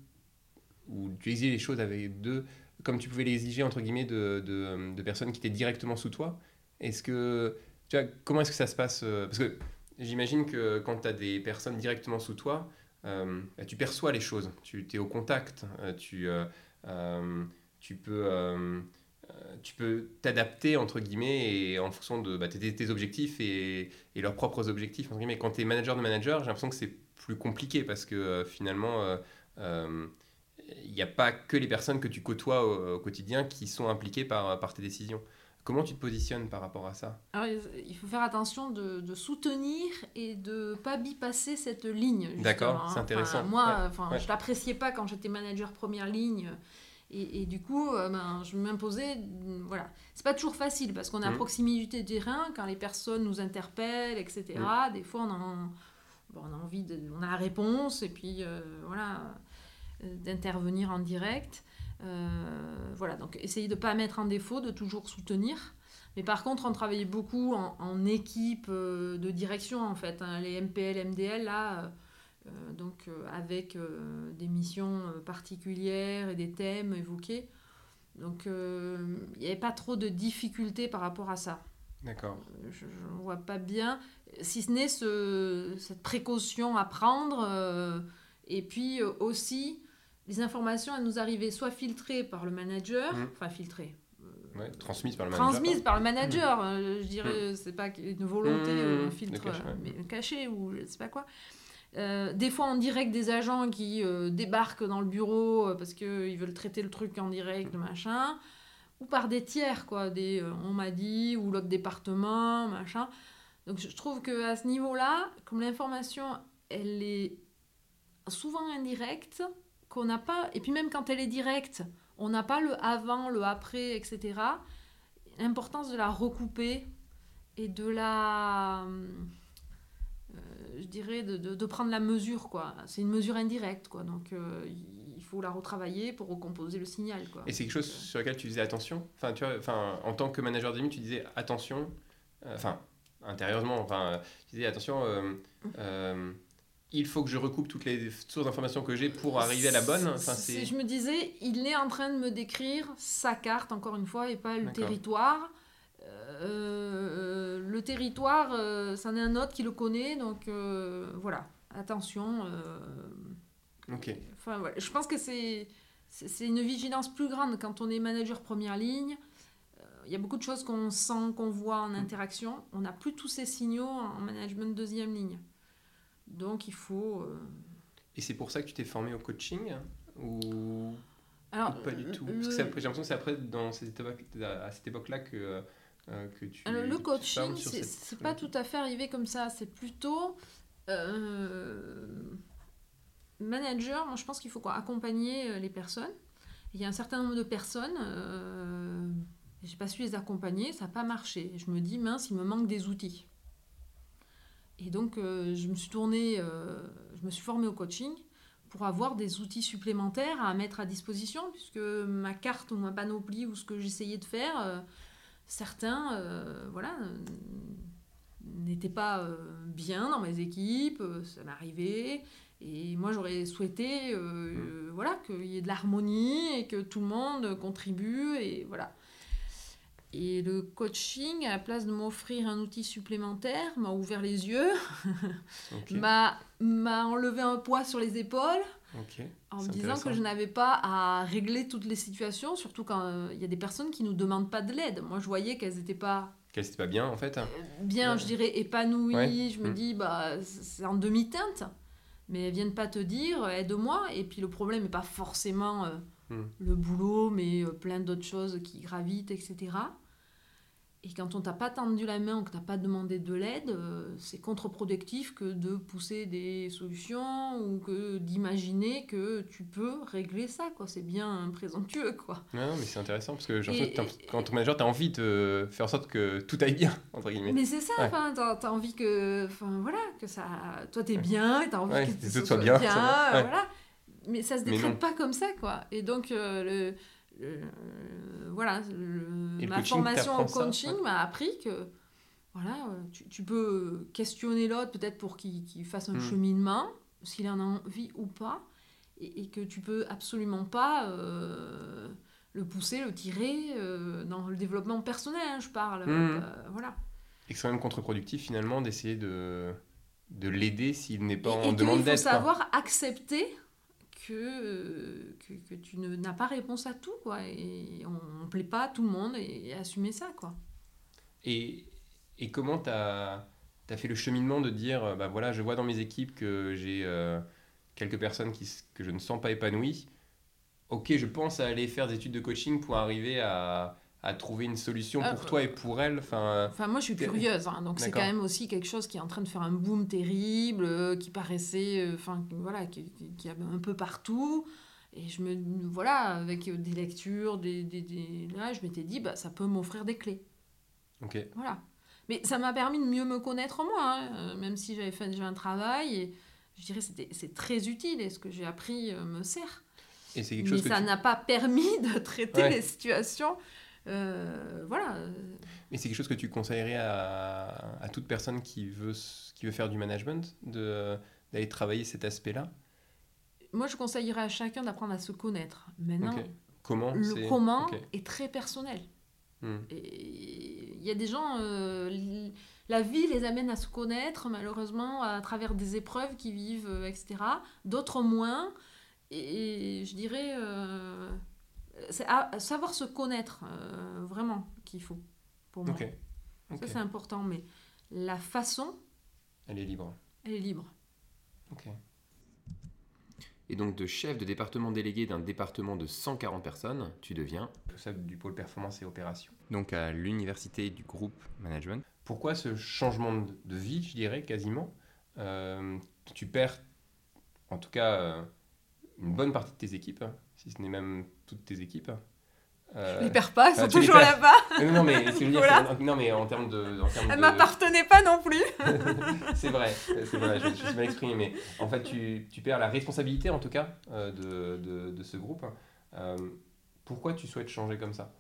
ou tu exigeais les choses avec eux comme tu pouvais l'exiger entre guillemets de, de, personnes qui étaient directement sous toi? Est-ce que tu vois, comment est-ce que ça se passe euh, Parce que j'imagine que quand tu as des personnes directement sous toi, euh, bah, tu perçois les choses, tu es au contact, euh, tu, tu peux tu peux t'adapter entre guillemets et en fonction de bah, tes, tes objectifs et, et leurs propres objectifs entre guillemets. Quand tu es manager de manager, j'ai l'impression que c'est plus compliqué parce que euh, finalement euh, euh, il n'y a pas que les personnes que tu côtoies au, au quotidien qui sont impliquées par, par tes décisions. Comment tu te positionnes par rapport à ça? Alors, il faut faire attention de, de soutenir et de pas bypasser cette ligne. D'accord, hein. c'est intéressant. Enfin, moi, Ouais, enfin, ouais. je l'appréciais pas quand j'étais manager première ligne. Et, et du coup, euh, ben, je m'imposais. mm, Voilà. C'est pas toujours facile parce qu'on est à Mhm. proximité du terrain, quand les personnes nous interpellent, etc. Mhm. Des fois, on, en- bon, on a envie de. On a la réponse et puis euh, voilà, euh, d'intervenir en direct. Euh, voilà, donc essayer de pas mettre en défaut, de toujours soutenir. Mais par contre, on travaillait beaucoup en, en équipe de direction, en fait. hein. les MPL, MDL, là, donc euh, avec euh, des missions euh, particulières et des thèmes évoqués. Donc, euh, il n'y avait pas trop de difficultés par rapport à ça. D'accord. Euh, Je ne vois pas bien, si ce n'est ce, cette précaution à prendre. euh, et puis euh, aussi, les informations, elles nous arrivaient soit filtrées par le manager, Mhm. enfin filtrées, Ouais, transmise par le manager. transmises par le manager. euh, Je dirais, c'est pas une volonté Mmh, ou un filtre ouais. euh, mais caché ou je sais pas quoi. Euh, des fois en direct des agents qui euh, débarquent dans le bureau euh, parce qu'ils veulent traiter le truc en direct, machin. Ou par des tiers, quoi. Des on m'a dit, ou l'autre département, machin. Donc je trouve qu'à ce niveau-là, comme l'information, elle est souvent indirecte, qu'on n'a pas. Et puis même quand elle est directe, on n'a pas le avant, le après, etc. L'importance de la recouper et de la. Euh, je dirais de, de- de prendre la mesure, quoi. C'est une mesure indirecte, quoi. Donc euh, il faut la retravailler pour recomposer le signal, quoi. Et c'est quelque chose sur lequel tu faisais attention? Enfin, tu vois, enfin, en tant que manager d'émi, tu disais attention, euh, enfin, intérieurement, enfin, tu disais attention, euh, euh, il faut que je recoupe toutes les sources d'informations que j'ai pour arriver à la bonne. Enfin, C'est-. Je me disais, il est en train de me décrire sa carte, encore une fois, et pas le territoire. Euh, le territoire, euh, c'en est un autre qui le connaît, donc euh, voilà, attention. Ok, Enfin, voilà. Je pense que c'est une vigilance plus grande quand on est manager première ligne. Il y a beaucoup de choses qu'on sent, qu'on voit en interaction. On n'a plus tous ces signaux en management deuxième ligne. Donc il faut... et c'est pour ça que tu t'es formé au coaching ou Alors, pas du tout? Parce que j'ai l'impression que c'est après, dans cette époque, à cette époque-là, que, euh, que tu. Alors, le coaching, c'est cette- pas tout à fait arrivé comme ça. C'est plutôt. euh, manager, moi je pense qu'il faut quoi, accompagner les personnes. Il y a un certain nombre de personnes, euh, j'ai pas su les accompagner, ça n'a pas marché. Je me dis, mince, il me manque des outils. Et donc, je me suis tournée, je me suis formée au coaching pour avoir des outils supplémentaires à mettre à disposition, puisque ma carte ou ma panoplie ou ce que j'essayais de faire, euh, certains euh, voilà, n'étaient pas euh, bien dans mes équipes, ça m'arrivait. Et moi, j'aurais souhaité mmh. voilà, qu'il y ait de l'harmonie et que tout le monde contribue. Et voilà. Et le coaching, à la place de m'offrir un outil supplémentaire, m'a ouvert les yeux, (laughs) m'a enlevé un poids sur les épaules, en me disant que je n'avais pas à régler toutes les situations, surtout quand euh, il y a des personnes qui ne nous demandent pas de l'aide. Moi, je voyais qu'elles n'étaient pas... Qu'elles n'étaient pas bien, en fait euh, Bien, je dirais épanouies. Je me mm. dis, bah, c'est en demi-teinte. Mais elles viennent pas te dire, aide-moi. Et puis le problème n'est pas forcément euh, mm. le boulot, mais plein d'autres choses qui gravitent, etc. Et quand on t'a pas tendu la main ou que t'as pas demandé de l'aide, euh, c'est contre-productif que de pousser des solutions ou que d'imaginer que tu peux régler ça. quoi. C'est bien présomptueux. quoi. Non, mais c'est intéressant parce que genre, quand ton manager, tu as envie de faire en sorte que tout aille bien, entre guillemets. Mais c'est ça, tu as, envie que, voilà, que ça, toi tu es bien, tu as envie que, tout soit bien. voilà. Mais ça se décrète pas comme ça. quoi. Et donc, euh, le euh, voilà, ma formation en coaching m'a appris que voilà, euh, tu, tu peux questionner l'autre peut-être pour qu'il fasse un hmm. cheminement, s'il en a envie ou pas, et, que tu peux absolument pas euh, le pousser, le tirer dans le développement personnel, hein, je parle. Hmm. voilà. Et c'est quand même contre-productif finalement d'essayer de, de l'aider s'il n'est pas en demande d'aide. Il faut savoir accepter que, que, tu n'as pas réponse à tout, quoi. Et on ne plaît pas à tout le monde et, assumer ça, quoi. Et, et comment tu as, fait le cheminement de dire, bah voilà, je vois dans mes équipes que j'ai euh, quelques personnes qui, que je ne sens pas épanouies. Ok, je pense à aller faire des études de coaching pour arriver à, à trouver une solution pour ah, toi et pour elle Enfin, enfin moi, je suis curieuse, hein, donc c'est quand même aussi quelque chose qui est en train de faire un boom terrible, euh, qui paraissait, euh, enfin, voilà, qui, qui, a un peu partout. Et je me, voilà, avec des lectures, des, des, des... là, je m'étais dit, bah, ça peut m'offrir des clés. Ok. Voilà. Mais ça m'a permis de mieux me connaître moi, hein, euh, même si j'avais fait déjà un travail. Et je dirais c'est très utile et ce que j'ai appris me sert. Et quelque chose Mais ça n'a pas permis de traiter les situations euh, voilà. Mais c'est quelque chose que tu conseillerais à, à, toute personne qui veut, qui veut faire du management, d'aller travailler cet aspect-là? Moi, je conseillerais à chacun d'apprendre à se connaître. Maintenant, comment le comment est très personnel. Hmm. Il y a des gens, euh, la vie les amène à se connaître, malheureusement, à travers des épreuves qu'ils vivent, euh, etc. D'autres moins. Et, je dirais, c'est savoir se connaître euh, vraiment qu'il faut pour moi. Ça c'est important, mais la façon. Elle est libre. Elle est libre. Ok. Et donc de chef de département délégué d'un département de 140 personnes, tu deviens responsable du pôle performance et opération. Donc à l'université du groupe management. Pourquoi ce changement de vie, je dirais quasiment euh, Tu perds, en tout cas, euh, une bonne partie de tes équipes, hein, si ce n'est même toutes tes équipes. Euh... Je les perds pas, ils sont toujours là-bas. non, mais, non, mais en termes de. En Elles ne m'appartenaient pas non plus. (laughs) c'est vrai, c'est vrai, je, me suis mal exprimé, mais en fait, tu, tu perds la responsabilité, en tout cas, euh, de, de, de, ce groupe. Euh, pourquoi tu souhaites changer comme ça?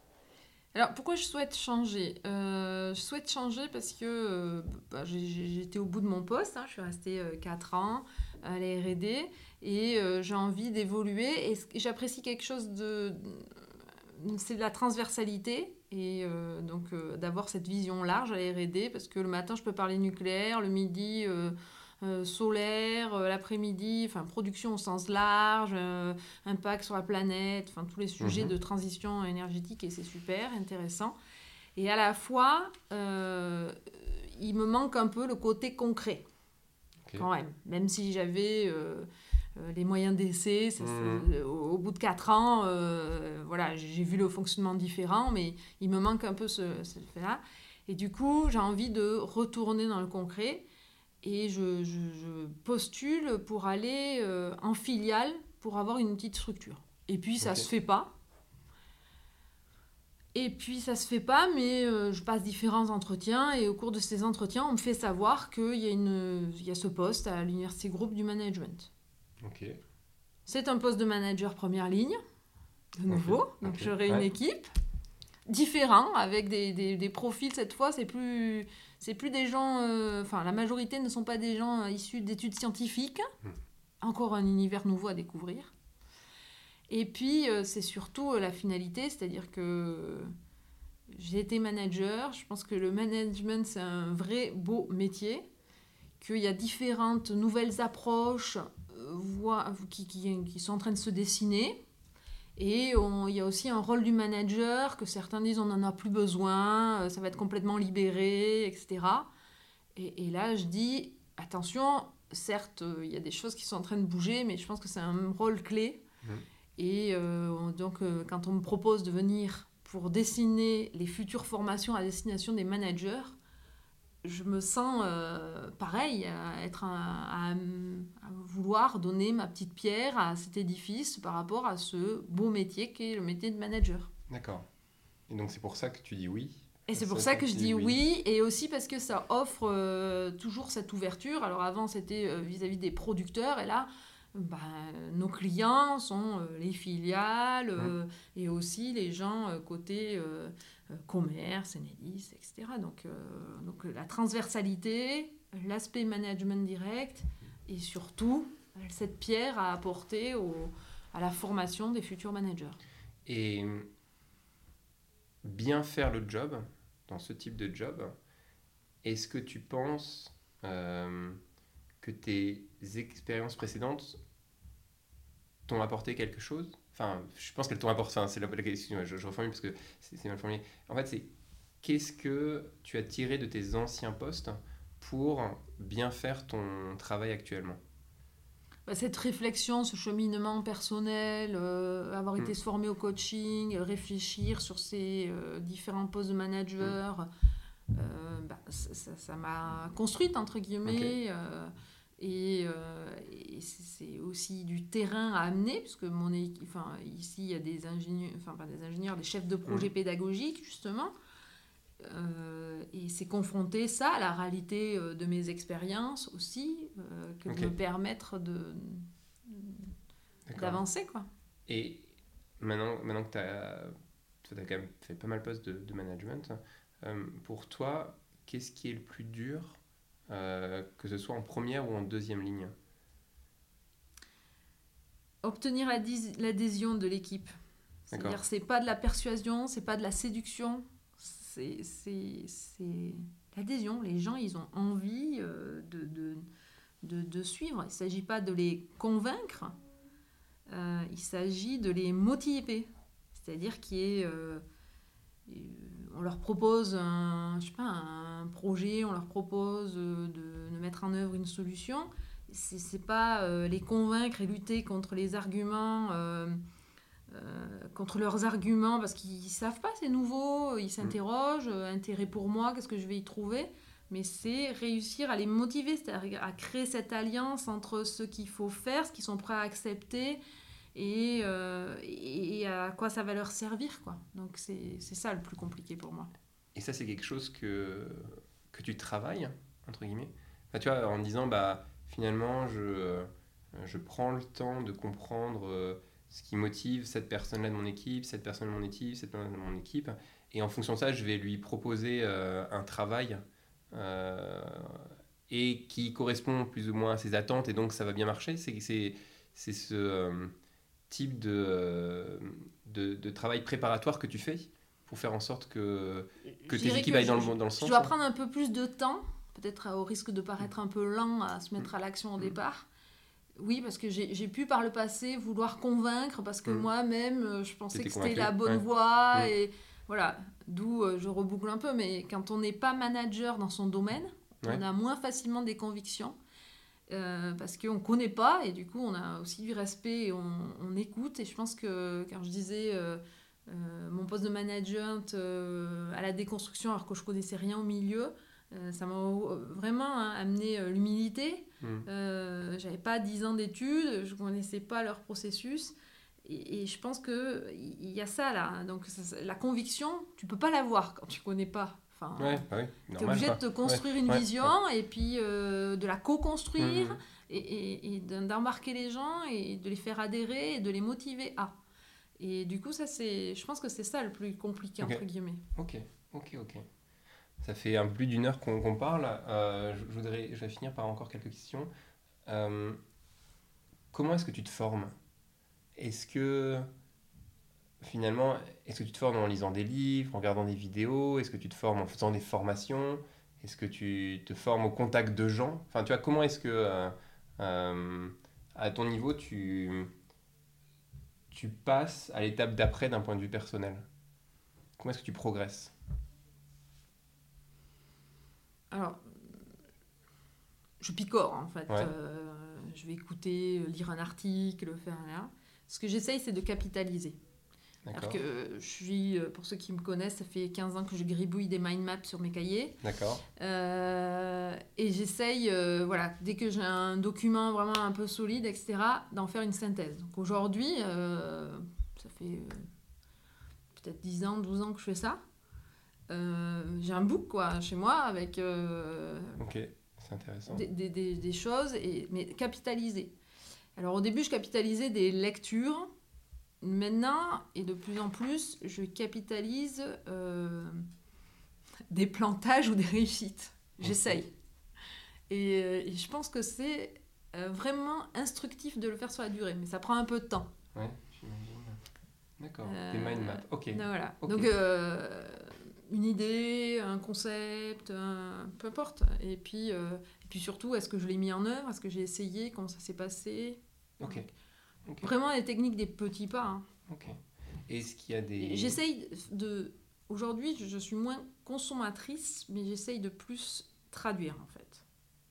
Alors pourquoi je souhaite changer? Euh, Je souhaite changer parce que bah, j'étais au bout de mon poste, hein, je suis restée 4 ans à la RD et j'ai envie d'évoluer et j'apprécie quelque chose de c'est de la transversalité et euh, donc euh, d'avoir cette vision large à la R&D parce que le matin je peux parler nucléaire, le midi euh, solaire, l'après-midi, enfin production au sens large, impact sur la planète, enfin tous les sujets mhm. de transition énergétique et c'est super intéressant. Et à la fois, il me manque un peu le côté concret quand même, même si j'avais euh, les moyens d'essai, mmh. au, bout de 4 ans, euh, voilà, j'ai vu le fonctionnement différent, mais il me manque un peu ce, fait-là. Et du coup, j'ai envie de retourner dans le concret. et je, je- je postule pour aller euh, en filiale pour avoir une petite structure. Et puis ça Ok. se fait pas. Et puis ça se fait pas, mais euh, je passe différents entretiens et au cours de ces entretiens, on me fait savoir qu'il y, a une- il y a ce poste à l'Université Groupe du Management. Ok. C'est un poste de manager première ligne, de nouveau. Donc j'aurai une équipe différente, avec des, des- des profils cette fois. C'est plus, c'est plus des gens. euh, Enfin, la majorité ne sont pas des gens euh, issus d'études scientifiques. Hmm. Encore un univers nouveau à découvrir. Et puis, euh, c'est surtout euh, la finalité, c'est-à-dire que j'ai été manager. Je pense que le management, c'est un vrai beau métier. Qu'il y a différentes nouvelles approches euh, qui, qui- sont en train de se dessiner. Et il y a aussi un rôle du manager que certains disent on n'en a plus besoin, ça va être complètement libéré, etc. Et, là, je dis attention, certes, il y a des choses qui sont en train de bouger, mais je pense que c'est un rôle clé. Mhm. Et euh, on- donc, euh, quand on me propose de venir pour dessiner les futures formations à destination des managers, je me sens euh, pareil, à, être un- à, à vouloir donner ma petite pierre à cet édifice par rapport à ce beau métier qui est le métier de manager. D'accord. Et donc c'est pour ça que tu dis oui? Et c'est pour ça que je dis oui. oui. et aussi parce que ça offre euh, toujours cette ouverture. Alors avant, c'était euh, vis-à-vis des producteurs, et là, ben, nos clients sont euh, les filiales euh, et aussi les gens euh, côté commerce, Enedis, etc. Donc, donc la transversalité, l'aspect management direct et surtout cette pierre à apporter au- à la formation des futurs managers. Et bien faire le job, dans ce type de job, est-ce que tu penses que tes expériences précédentes t'ont apporté quelque chose Enfin, je pense qu'elles t'ont apporté. Enfin, c'est la, question. Je, je reformule parce que c'est mal formulé. En fait, c'est qu'est-ce que tu as tiré de tes anciens postes pour bien faire ton travail actuellement? Bah, cette réflexion, ce cheminement personnel, euh, avoir été Mm. se former au coaching, euh, réfléchir sur ces euh, différents postes de manager, euh, bah, ça- m'a construite, entre guillemets. Et euh, et c'est aussi du terrain à amener, puisque mon équipe, enfin, ici, il y a des ingénieurs, enfin, pas des ingénieurs, des chefs de projet pédagogiques, justement. Euh, et c'est confronter ça à la réalité euh, de mes expériences aussi, euh, que de me permettre de d'avancer quoi. Et maintenant, maintenant que tu as, quand même fait pas mal de postes de, de management, pour toi, qu'est-ce qui est le plus dur, euh, que ce soit en première ou en deuxième ligne Obtenir l'adhés- l'adhésion de l'équipe. C'est-à-dire c'est pas de la persuasion, c'est pas de la séduction, c'est l'adhésion. Les gens ils ont envie euh, de, de, de, de suivre. Il s'agit pas de les convaincre, euh, il s'agit de les motiver. C'est-à-dire qu'il y ait, euh, on leur propose un, je sais pas, un projet, on leur propose euh, de, de mettre en œuvre une solution. C'est pas euh, les convaincre et lutter contre les arguments, euh, contre leurs arguments, parce qu'ils savent pas, c'est nouveau, ils s'interrogent, euh, intérêt pour moi, qu'est-ce que je vais y trouver? Mais c'est réussir à les motiver, c'est-à-dire à créer cette alliance entre ce qu'il faut faire, ce qu'ils sont prêts à accepter et, euh, et, à quoi ça va leur servir. Quoi. Donc c'est ça le plus compliqué pour moi. Et ça, c'est quelque chose que, que tu travailles, entre guillemets? Enfin, Tu en disant, bah, finalement, je, euh, je prends le temps de comprendre euh, ce qui motive cette personne-là de mon équipe, cette personne de mon équipe, cette personne de mon équipe. Et en fonction de ça, je vais lui proposer un travail et qui correspond plus ou moins à ses attentes, et donc ça va bien marcher. C'est ce type de, euh, de, de travail préparatoire que tu fais pour faire en sorte que, que tes équipes aillent dans le, dans le Je sens. dois hein. prendre un peu plus de temps, peut-être au risque de paraître un peu lent à se mettre à l'action au Mm. départ. Oui, parce que j'ai pu par le passé vouloir convaincre, parce que Mm. moi-même, euh, je pensais que c'était la bonne ouais. voie. Mm. Et voilà, d'où euh, je reboucle un peu. Mais quand on n'est pas manager dans son domaine, Ouais. on a moins facilement des convictions. Euh, parce qu'on ne connaît pas et du coup on a aussi du respect et on, on écoute et je pense que quand je disais euh, euh, mon poste de management à la déconstruction alors que je connaissais rien au milieu ça m'a vraiment hein, amené l'humilité. Mm. Euh, J'avais pas 10 ans d'études, je connaissais pas leur processus. Et, et je pense qu'il y a ça là. Donc ça- la conviction, tu peux pas l'avoir quand tu connais pas. Enfin, Ouais, oui, tu es obligé de te construire une ouais, vision et puis euh, de la co-construire Mhm. et, et- et d'en- d'embarquer les gens et de les faire adhérer et de les motiver à. Et du coup, ça c'est, je pense que c'est ça le plus compliqué Ok. entre guillemets. Ok, ok, ok. Ça fait un peu plus d'une heure qu'on parle. Euh, je, je voudrais, je vais finir par encore quelques questions. Euh, comment est-ce que tu te formes? Est-ce que finalement, est-ce que tu te formes en lisant des livres, en regardant des vidéos? Est-ce que tu te formes en faisant des formations? Est-ce que tu te formes au contact de gens? Enfin, tu vois, comment est-ce que euh, euh, à ton niveau tu tu passes à l'étape d'après d'un point de vue personnel? Comment est-ce que tu progresses? Alors, je picore en fait. Ouais. Euh, je vais écouter, lire un article, faire là. Ce que j'essaye, c'est de capitaliser. Alors que je suis, euh, pour ceux qui me connaissent, ça fait 15 ans que je gribouille des mind maps sur mes cahiers. D'accord. Euh, et j'essaye, euh, voilà, dès que j'ai un document vraiment un peu solide, etc., d'en faire une synthèse. Donc aujourd'hui, euh, ça fait peut-être 10 ans, 12 ans que je fais ça. J'ai un book, quoi, chez moi, avec Ok, c'est intéressant. des, des- des- des choses, et, mais capitalisées. Alors au début, je capitalisais des lectures. Maintenant, et de plus en plus, je capitalise euh, (laughs) des plantages ou des réussites. J'essaye. Et, euh, et je pense que c'est euh, vraiment instructif de le faire sur la durée, mais ça prend un peu de temps. Ouais, j'imagine. D'accord. Euh, Des mind maps. Ok. Donc, Voilà. Ok. Donc, une idée, un concept, un- peu importe. Et puis, euh, et puis surtout, est-ce que je l'ai mis en œuvre? Est-ce que j'ai essayé? Comment ça s'est passé? Ok. Vraiment les techniques des petits pas. hein. Ok. Est-ce qu'il y a des. J'essaye de. Aujourd'hui, je- suis moins consommatrice, mais j'essaye de plus traduire en fait.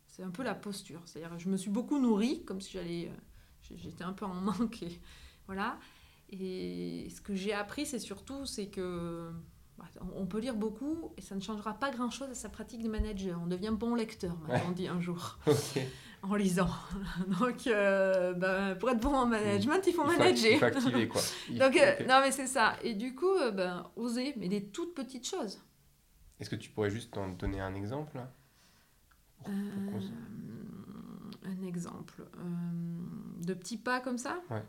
C'est un peu la posture. C'est-à-dire, je me suis beaucoup nourrie, comme si j'allais. euh, J'étais un peu en (laughs) manque. Et, voilà. Et ce que j'ai appris, c'est surtout, c'est que. bah, On peut lire beaucoup et ça ne changera pas grand-chose à sa pratique de manager. On devient bon lecteur, m'a dit un jour, (laughs) Ok. En lisant. (laughs) Donc, euh, bah, pour être bon en management, il faut Il faut, manager. il faut activer quoi. (laughs) Il- Donc, euh, non, mais c'est ça. Et du coup, euh, ben, oser, mais des toutes petites choses. Est-ce que tu pourrais juste en donner un exemple Pour- un exemple. de petits pas comme ça? Ouais.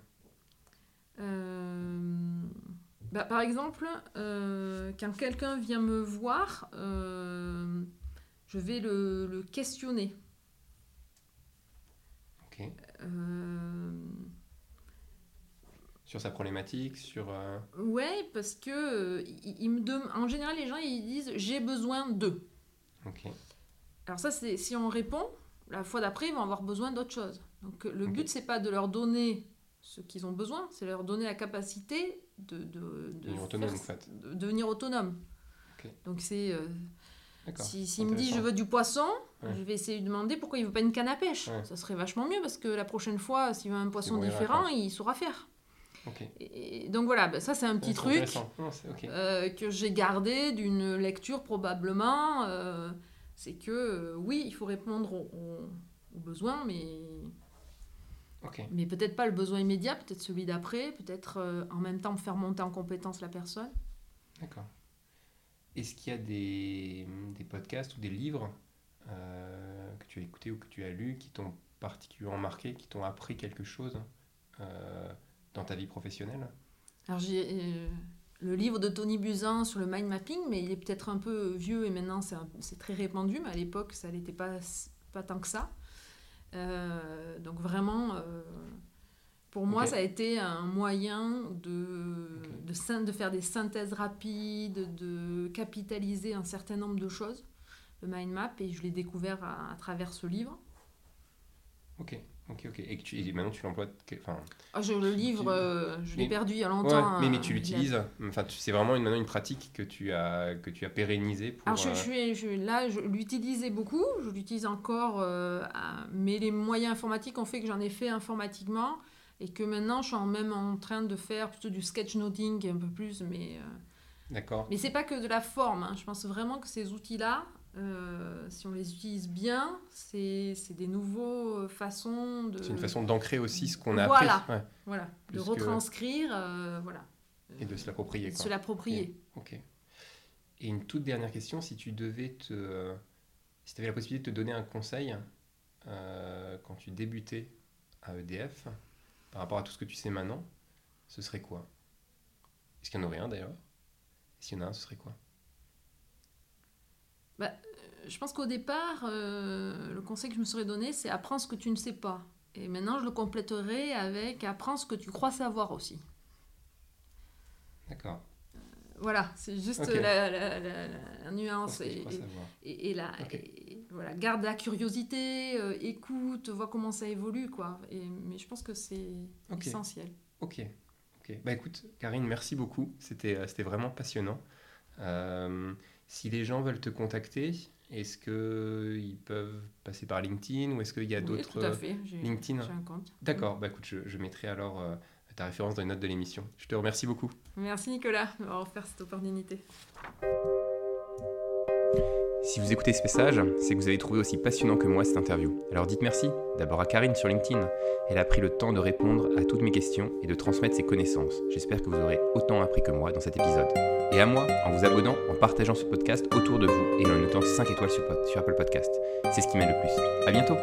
Bah, par exemple, quand quelqu'un vient me voir, je vais le, le questionner. Euh, Sur sa problématique, sur. euh, ouais, parce que euh, il- il me dem- en général, les gens ils disent j'ai besoin de. Alors ça, c'est si on répond, la fois d'après, ils vont avoir besoin d'autre chose. Donc le Ok. but, c'est pas de leur donner ce qu'ils ont besoin, c'est leur donner la capacité de, de, de Devenir autonome, faire- en fait. de devenir autonome. Ok. Donc c'est... euh, D'accord. si S'il me dit je veux du poisson, Ouais. je vais essayer de lui demander pourquoi il veut pas une canne à pêche. Ouais. Ça serait vachement mieux parce que la prochaine fois, s'il veut un poisson différent, il saura faire. Ok. Et, et donc voilà, ben ça c'est un petit truc. Non. Euh, que j'ai gardé d'une lecture probablement, euh, c'est que euh, oui, il faut répondre aux, besoins, mais, mais peut-être pas le besoin immédiat, peut-être celui d'après, peut-être en même temps faire monter en compétence la personne. D'accord. Est-ce qu'il y a des, des podcasts ou des livres que tu as écoutés ou que tu as lus qui t'ont particulièrement marqué, qui t'ont appris quelque chose euh, dans ta vie professionnelle? Alors j'ai euh, le livre de Tony Buzyn sur le mind mapping, mais il est peut-être un peu vieux et maintenant c'est très répandu, mais à l'époque ça n'était pas, pas tant que ça. Euh, donc vraiment, euh, pour moi, ça a été un moyen de faire des synthèses rapides, de capitaliser un certain nombre de choses, le mind map, et je l'ai découvert à, à travers ce livre. Ok, ok, ok. Et, que tu, et maintenant tu l'emploies. Enfin, Ah, je, le livre, euh, je l'ai perdu il y a ouais, longtemps. mais, mais euh, tu l'utilises. Enfin, c'est vraiment une, maintenant une pratique que tu as que tu as pérennisée pour. Alors je, euh, je suis- je- là, je l'utilisais beaucoup, je l'utilise encore, euh, à- mais les moyens informatiques ont fait que j'en ai fait informatiquement et que maintenant je suis en- même en train de faire plutôt du sketchnoting un peu plus, mais, euh, D'accord. mais c'est pas que de la forme, hein. je pense vraiment que ces outils-là euh, si on les utilise bien, c'est des nouvelles façons de... C'est une façon d'ancrer aussi ce qu'on a Voilà. appris ouais, Voilà, de que- retranscrire, euh, voilà. et de se l'approprier. De se l'approprier. Ok. Et une toute dernière question, si tu devais te... euh, Si tu avais la possibilité de te donner un conseil euh, quand tu débutais à EDF, par rapport à tout ce que tu sais maintenant, ce serait quoi? Est-ce qu'il y en aurait un d'ailleurs? S'il y en a un, ce serait quoi? Je pense qu'au départ, euh, le conseil que je me serais donné, c'est apprends ce que tu ne sais pas. Et maintenant, je le compléterai avec apprends ce que tu crois savoir aussi. D'accord. Voilà, c'est juste la, la- la- la- nuance. Et, et- et la, et voilà, garde la curiosité, euh, écoute, vois comment ça évolue. Quoi. Et, mais je pense que c'est essentiel. Ok. Ok. Bah écoute, Karine, merci beaucoup. C'était euh, c'était vraiment passionnant. Euh, si les gens veulent te contacter, est-ce qu'ils peuvent passer par LinkedIn ou est-ce qu'il y a Oui, d'autres... tout à fait. J'ai LinkedIn j'ai un compte. D'accord, bah écoute, je, je mettrai alors euh, ta référence dans les notes de l'émission. Je te remercie beaucoup. Merci Nicolas de m'avoir offert cette opportunité. Si vous écoutez ce message, c'est que vous avez trouvé aussi passionnant que moi cette interview. Alors dites merci, d'abord à Karine sur LinkedIn. Elle a pris le temps de répondre à toutes mes questions et de transmettre ses connaissances. J'espère que vous aurez autant appris que moi dans cet épisode. Et à moi, en vous abonnant, en partageant ce podcast autour de vous et en notant 5 étoiles sur, Apple Podcast. C'est ce qui m'aide le plus. À bientôt